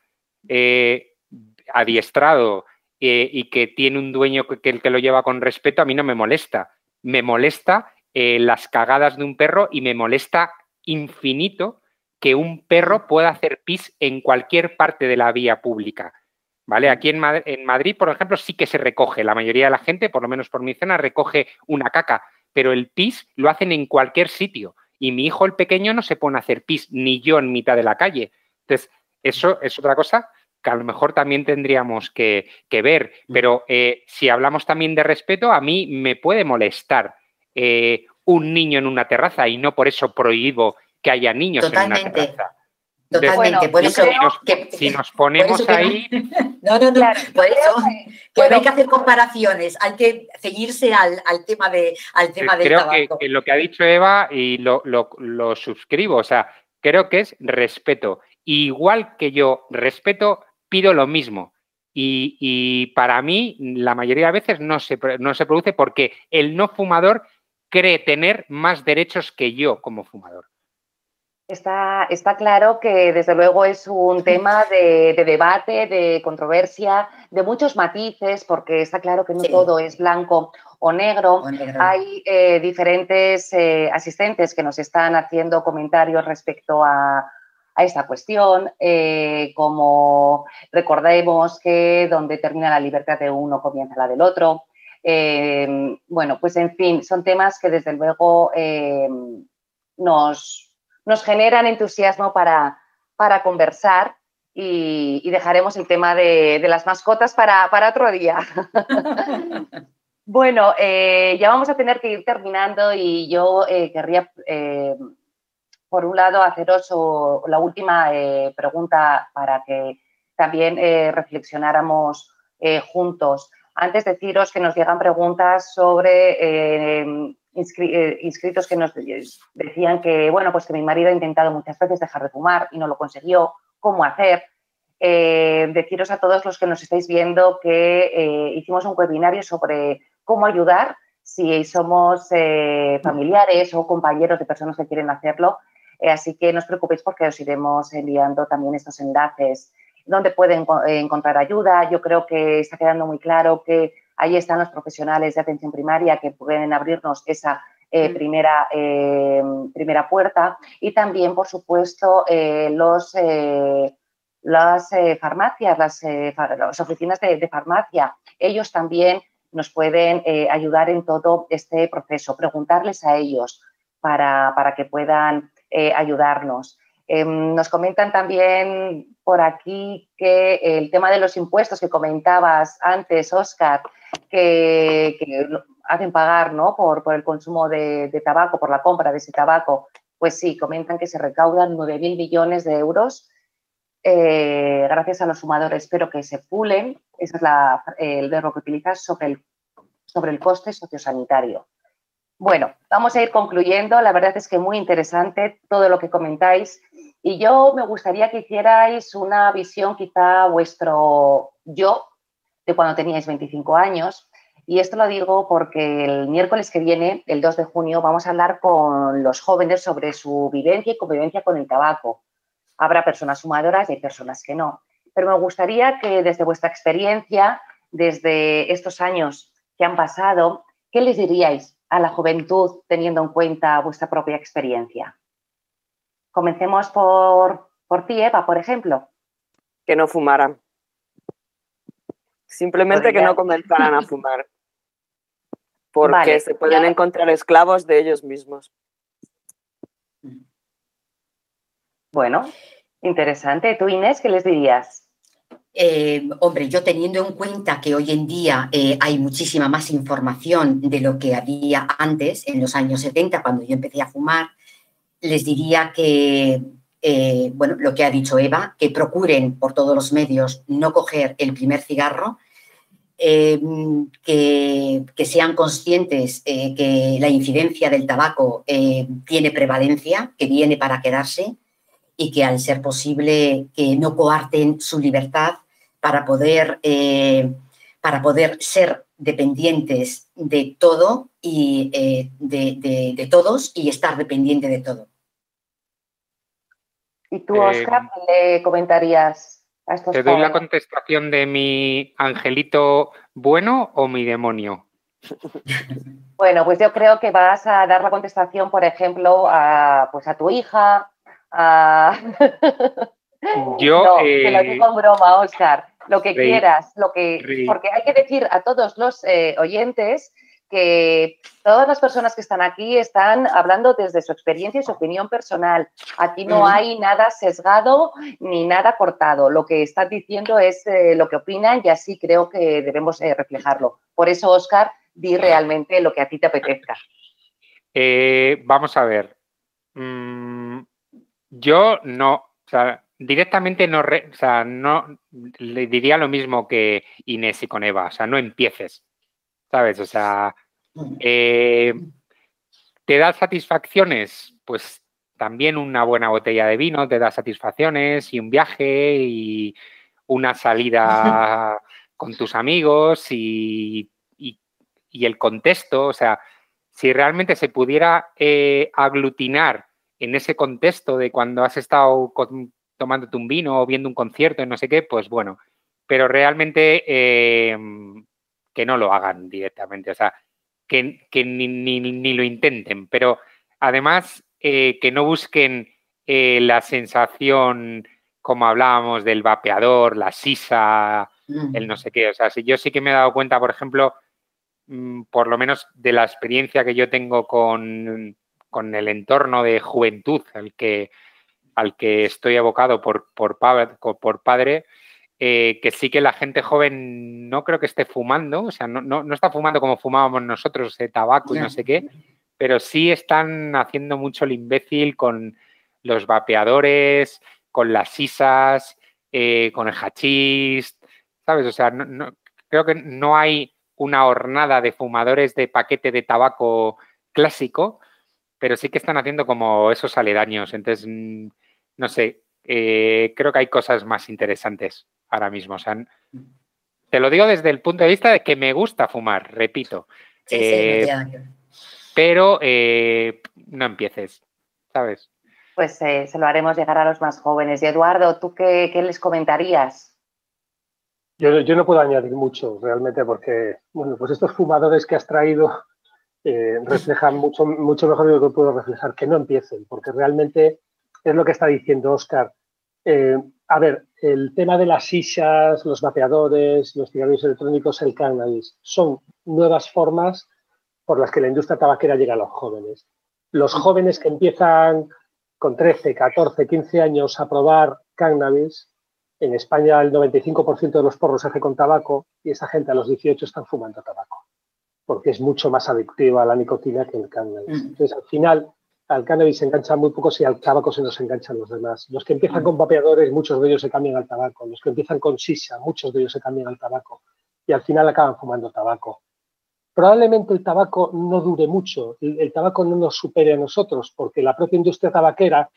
adiestrado y que tiene un dueño que, que, lo lleva con respeto, a mí no me molesta. Me molesta las cagadas de un perro y me molesta infinito que un perro pueda hacer pis en cualquier parte de la vía pública. ¿Vale? Aquí en, Madrid, por ejemplo, sí que se recoge. La mayoría de la gente, por lo menos por mi zona, recoge una caca, pero el pis lo hacen en cualquier sitio. Y mi hijo, el pequeño, no se pone a hacer pis, ni yo en mitad de la calle. Entonces, eso es otra cosa que a lo mejor también tendríamos que, ver. Pero eh, si hablamos también de respeto, a mí me puede molestar eh, un niño en una terraza y no por eso prohíbo que haya niños en una terraza. Totalmente, por eso si nos ponemos ahí. no, no, no, por eso que no hay que hacer comparaciones, hay que seguirse al, tema de al tema del Creo Que, lo que ha dicho Eva y lo, lo, suscribo, o sea, creo que es respeto. Igual que yo respeto, pido lo mismo. Y, y, para mí, la mayoría de veces no se, no se produce porque el no fumador cree tener más derechos que yo como fumador. Está, está, claro que desde luego es un tema de, debate, de controversia, de muchos matices, porque está claro que no todo es blanco o negro. Hay eh, diferentes eh, asistentes que nos están haciendo comentarios respecto a, esta cuestión, eh, como recordemos que donde termina la libertad de uno comienza la del otro. bueno, pues en fin, son temas que desde luego nos nos generan entusiasmo para, para conversar y, dejaremos el tema de, las mascotas para, otro día. bueno, eh, ya vamos a tener que ir terminando y yo eh, querría, eh, por un lado, haceros la última pregunta para que también reflexionáramos juntos. Antes deciros que nos llegan preguntas sobre inscritos que nos decían que, bueno, pues que mi marido ha intentado muchas veces dejar de fumar y no lo consiguió, cómo hacer. Eh, deciros a todos los que nos estáis viendo que eh, hicimos un webinario sobre cómo ayudar si somos familiares o compañeros de personas que quieren hacerlo. así que no os preocupéis porque os iremos enviando también estos enlaces donde pueden encontrar ayuda. Yo creo que está quedando muy claro que Ahí están los profesionales de atención primaria que pueden abrirnos esa eh, mm. primera, eh, primera puerta y también, por supuesto, eh, los, las farmacias, las, oficinas de, farmacia. Ellos también nos pueden ayudar en todo este proceso, preguntarles a ellos para, para que puedan ayudarnos. Em, nos comentan también por aquí que el tema de los impuestos que comentabas antes, Oscar, que, hacen pagar ¿no? por, el consumo de, tabaco, por la compra de ese tabaco, pues sí, comentan que se recaudan 9.000 millones de euros eh, gracias a los sumadores. Espero que se pulen, ese es el verbo que utilizas, sobre el, sobre el coste sociosanitario. Bueno, vamos a ir concluyendo. La verdad es que muy interesante todo lo que comentáis. Y yo me gustaría que hicierais una visión quizá vuestro yo de cuando teníais 25 años. Y esto lo digo porque el miércoles que viene, el 2 de junio, vamos a hablar con los jóvenes sobre su vivencia y convivencia con el tabaco. Habrá personas sumadoras y hay personas que no. Pero me gustaría que desde vuestra experiencia, desde estos años que han pasado, ¿qué les diríais a la juventud teniendo en cuenta vuestra propia experiencia? Comencemos por, por ti, Eva, por ejemplo. Que no fumaran. Simplemente que no comenzaran a fumar. Porque se pueden encontrar esclavos de ellos mismos. Bueno, interesante. ¿Tú, Inés, qué les dirías? Eh, hombre, yo teniendo en cuenta que hoy en día eh, hay muchísima más información de lo que había antes, en los años 70, cuando yo empecé a fumar, les diría que, eh, bueno, lo que ha dicho Eva, que procuren por todos los medios no coger el primer cigarro, que, sean conscientes que la incidencia del tabaco tiene prevalencia, que viene para quedarse y que al ser posible que no coarten su libertad para poder eh, para poder ser dependientes de todo y eh, de, todos y estar dependiente de todo. ¿Y tú, Oscar, qué le comentarías a estos ¿Te doy la contestación de mi angelito bueno o mi demonio? Bueno, pues yo creo que vas a dar la contestación, por ejemplo, a, pues a tu hija, a... Yo... No, te lo digo en broma, Oscar lo que quieras, lo que, porque hay que decir a todos los eh, oyentes que todas las personas que están aquí están hablando desde su experiencia y su opinión personal. Aquí no hay nada sesgado ni nada cortado. Lo que están diciendo es eh, lo que opinan y así creo que debemos eh, reflejarlo. Por eso, Oscar, di realmente lo que a ti te apetezca. vamos a ver. Mm, yo no, directamente no, o sea, no le diría lo mismo que Inés y con Eva, o sea, no empieces, ¿sabes? O sea, eh, ¿te da satisfacciones? Pues también una buena botella de vino te da satisfacciones y un viaje y una salida con tus amigos y, el contexto, o sea, si realmente se pudiera eh, aglutinar en ese contexto de cuando has estado con tomándote un vino o viendo un concierto y no sé qué, pues bueno, pero realmente eh, que no lo hagan directamente, o sea, que, ni, lo intenten, pero además eh, que no busquen eh, la sensación, como hablábamos, del vapeador, la sisa, mm. el no sé qué, o sea, si yo sí que me he dado cuenta, por ejemplo, mm, por lo menos de la experiencia que yo tengo con, con el entorno de juventud, el que al que estoy abocado por, por, por padre, eh, que sí que la gente joven no creo que esté fumando, o sea, no, no, está fumando como fumábamos nosotros, de tabaco y no sé qué, pero sí están haciendo mucho el imbécil con los vapeadores, con las sisas, eh, con el hachís, ¿sabes? O sea, creo que no hay una hornada de fumadores de paquete de tabaco clásico, pero sí que están haciendo como esos aledaños. Entonces, mm, no sé, eh, creo que hay cosas más interesantes ahora mismo. O sea, te lo digo desde el punto de vista de que me gusta fumar, repito. Eh, pero eh, no empieces, ¿sabes? Pues se lo haremos llegar a los más jóvenes. Y Eduardo, ¿tú qué, les comentarías? Yo, yo, no puedo añadir mucho realmente porque, bueno, pues estos fumadores que has traído reflejan mucho, mucho mejor de lo que puedo reflejar, que no empiecen, porque realmente es lo que está diciendo Oscar. Eh, a ver, el tema de las sillas, los vapeadores, los cigarrillos electrónicos, el cannabis, son nuevas formas por las que la industria tabaquera llega a los jóvenes. Los jóvenes que empiezan con 13, 14, 15 años a probar cannabis, en España el 95% de los porros se hace con tabaco y esa gente a los 18 están fumando tabaco, porque es mucho más adictiva a la nicotina que el cannabis. Mm. Entonces, al final, al cannabis se enganchan muy pocos y al tabaco se nos enganchan los demás. Los que empiezan con vapeadores, muchos de ellos se cambian al tabaco. Los que empiezan con sisa, muchos de ellos se cambian al tabaco. Y al final acaban fumando tabaco. Probablemente el tabaco no dure mucho, el, tabaco no nos supere a nosotros, porque la propia industria tabaquera,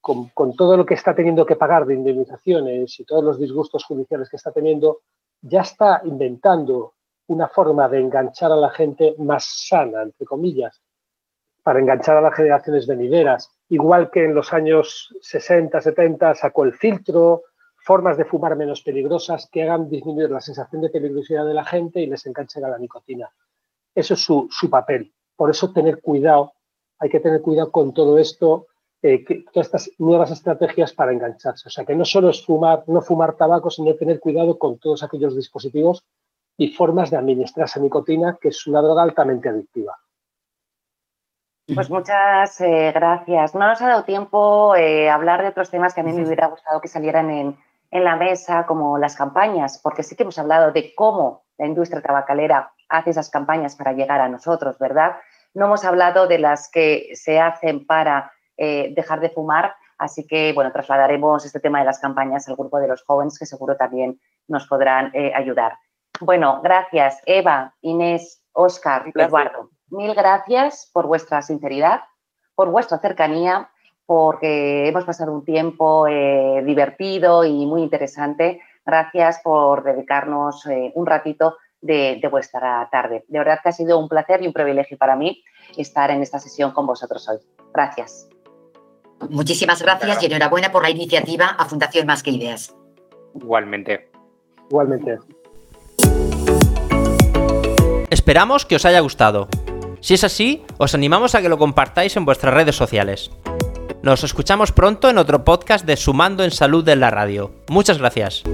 con, con todo lo que está teniendo que pagar de indemnizaciones y todos los disgustos judiciales que está teniendo, ya está inventando una forma de enganchar a la gente más sana, entre comillas, para enganchar a las generaciones venideras. Igual que en los años 60, 70 sacó el filtro, formas de fumar menos peligrosas que hagan disminuir la sensación de peligrosidad de la gente y les enganchen a la nicotina. Eso es su, papel. Por eso tener cuidado, hay que tener cuidado con todo esto, eh, todas estas nuevas estrategias para engancharse. O sea, que no solo es fumar, no fumar tabaco, sino tener cuidado con todos aquellos dispositivos y formas de administrarse nicotina, que es una droga altamente adictiva. Pues muchas eh, gracias. No nos ha dado tiempo eh, hablar de otros temas que a mí me hubiera gustado que salieran en, la mesa, como las campañas, porque sí que hemos hablado de cómo la industria tabacalera hace esas campañas para llegar a nosotros, ¿verdad? No hemos hablado de las que se hacen para eh, dejar de fumar, así que, bueno, trasladaremos este tema de las campañas al grupo de los jóvenes que seguro también nos podrán ayudar. Bueno, gracias, Eva, Inés, Oscar, Eduardo mil gracias por vuestra sinceridad, por vuestra cercanía, porque hemos pasado un tiempo eh, divertido y muy interesante. Gracias por dedicarnos eh, un ratito de, vuestra tarde. De verdad que ha sido un placer y un privilegio para mí estar en esta sesión con vosotros hoy. Gracias. Muchísimas gracias y enhorabuena por la iniciativa a Fundación Más que Ideas. Igualmente. Igualmente. Esperamos que os haya gustado. Si es así, os animamos a que lo compartáis en vuestras redes sociales. Nos escuchamos pronto en otro podcast de Sumando en Salud de la Radio. Muchas gracias.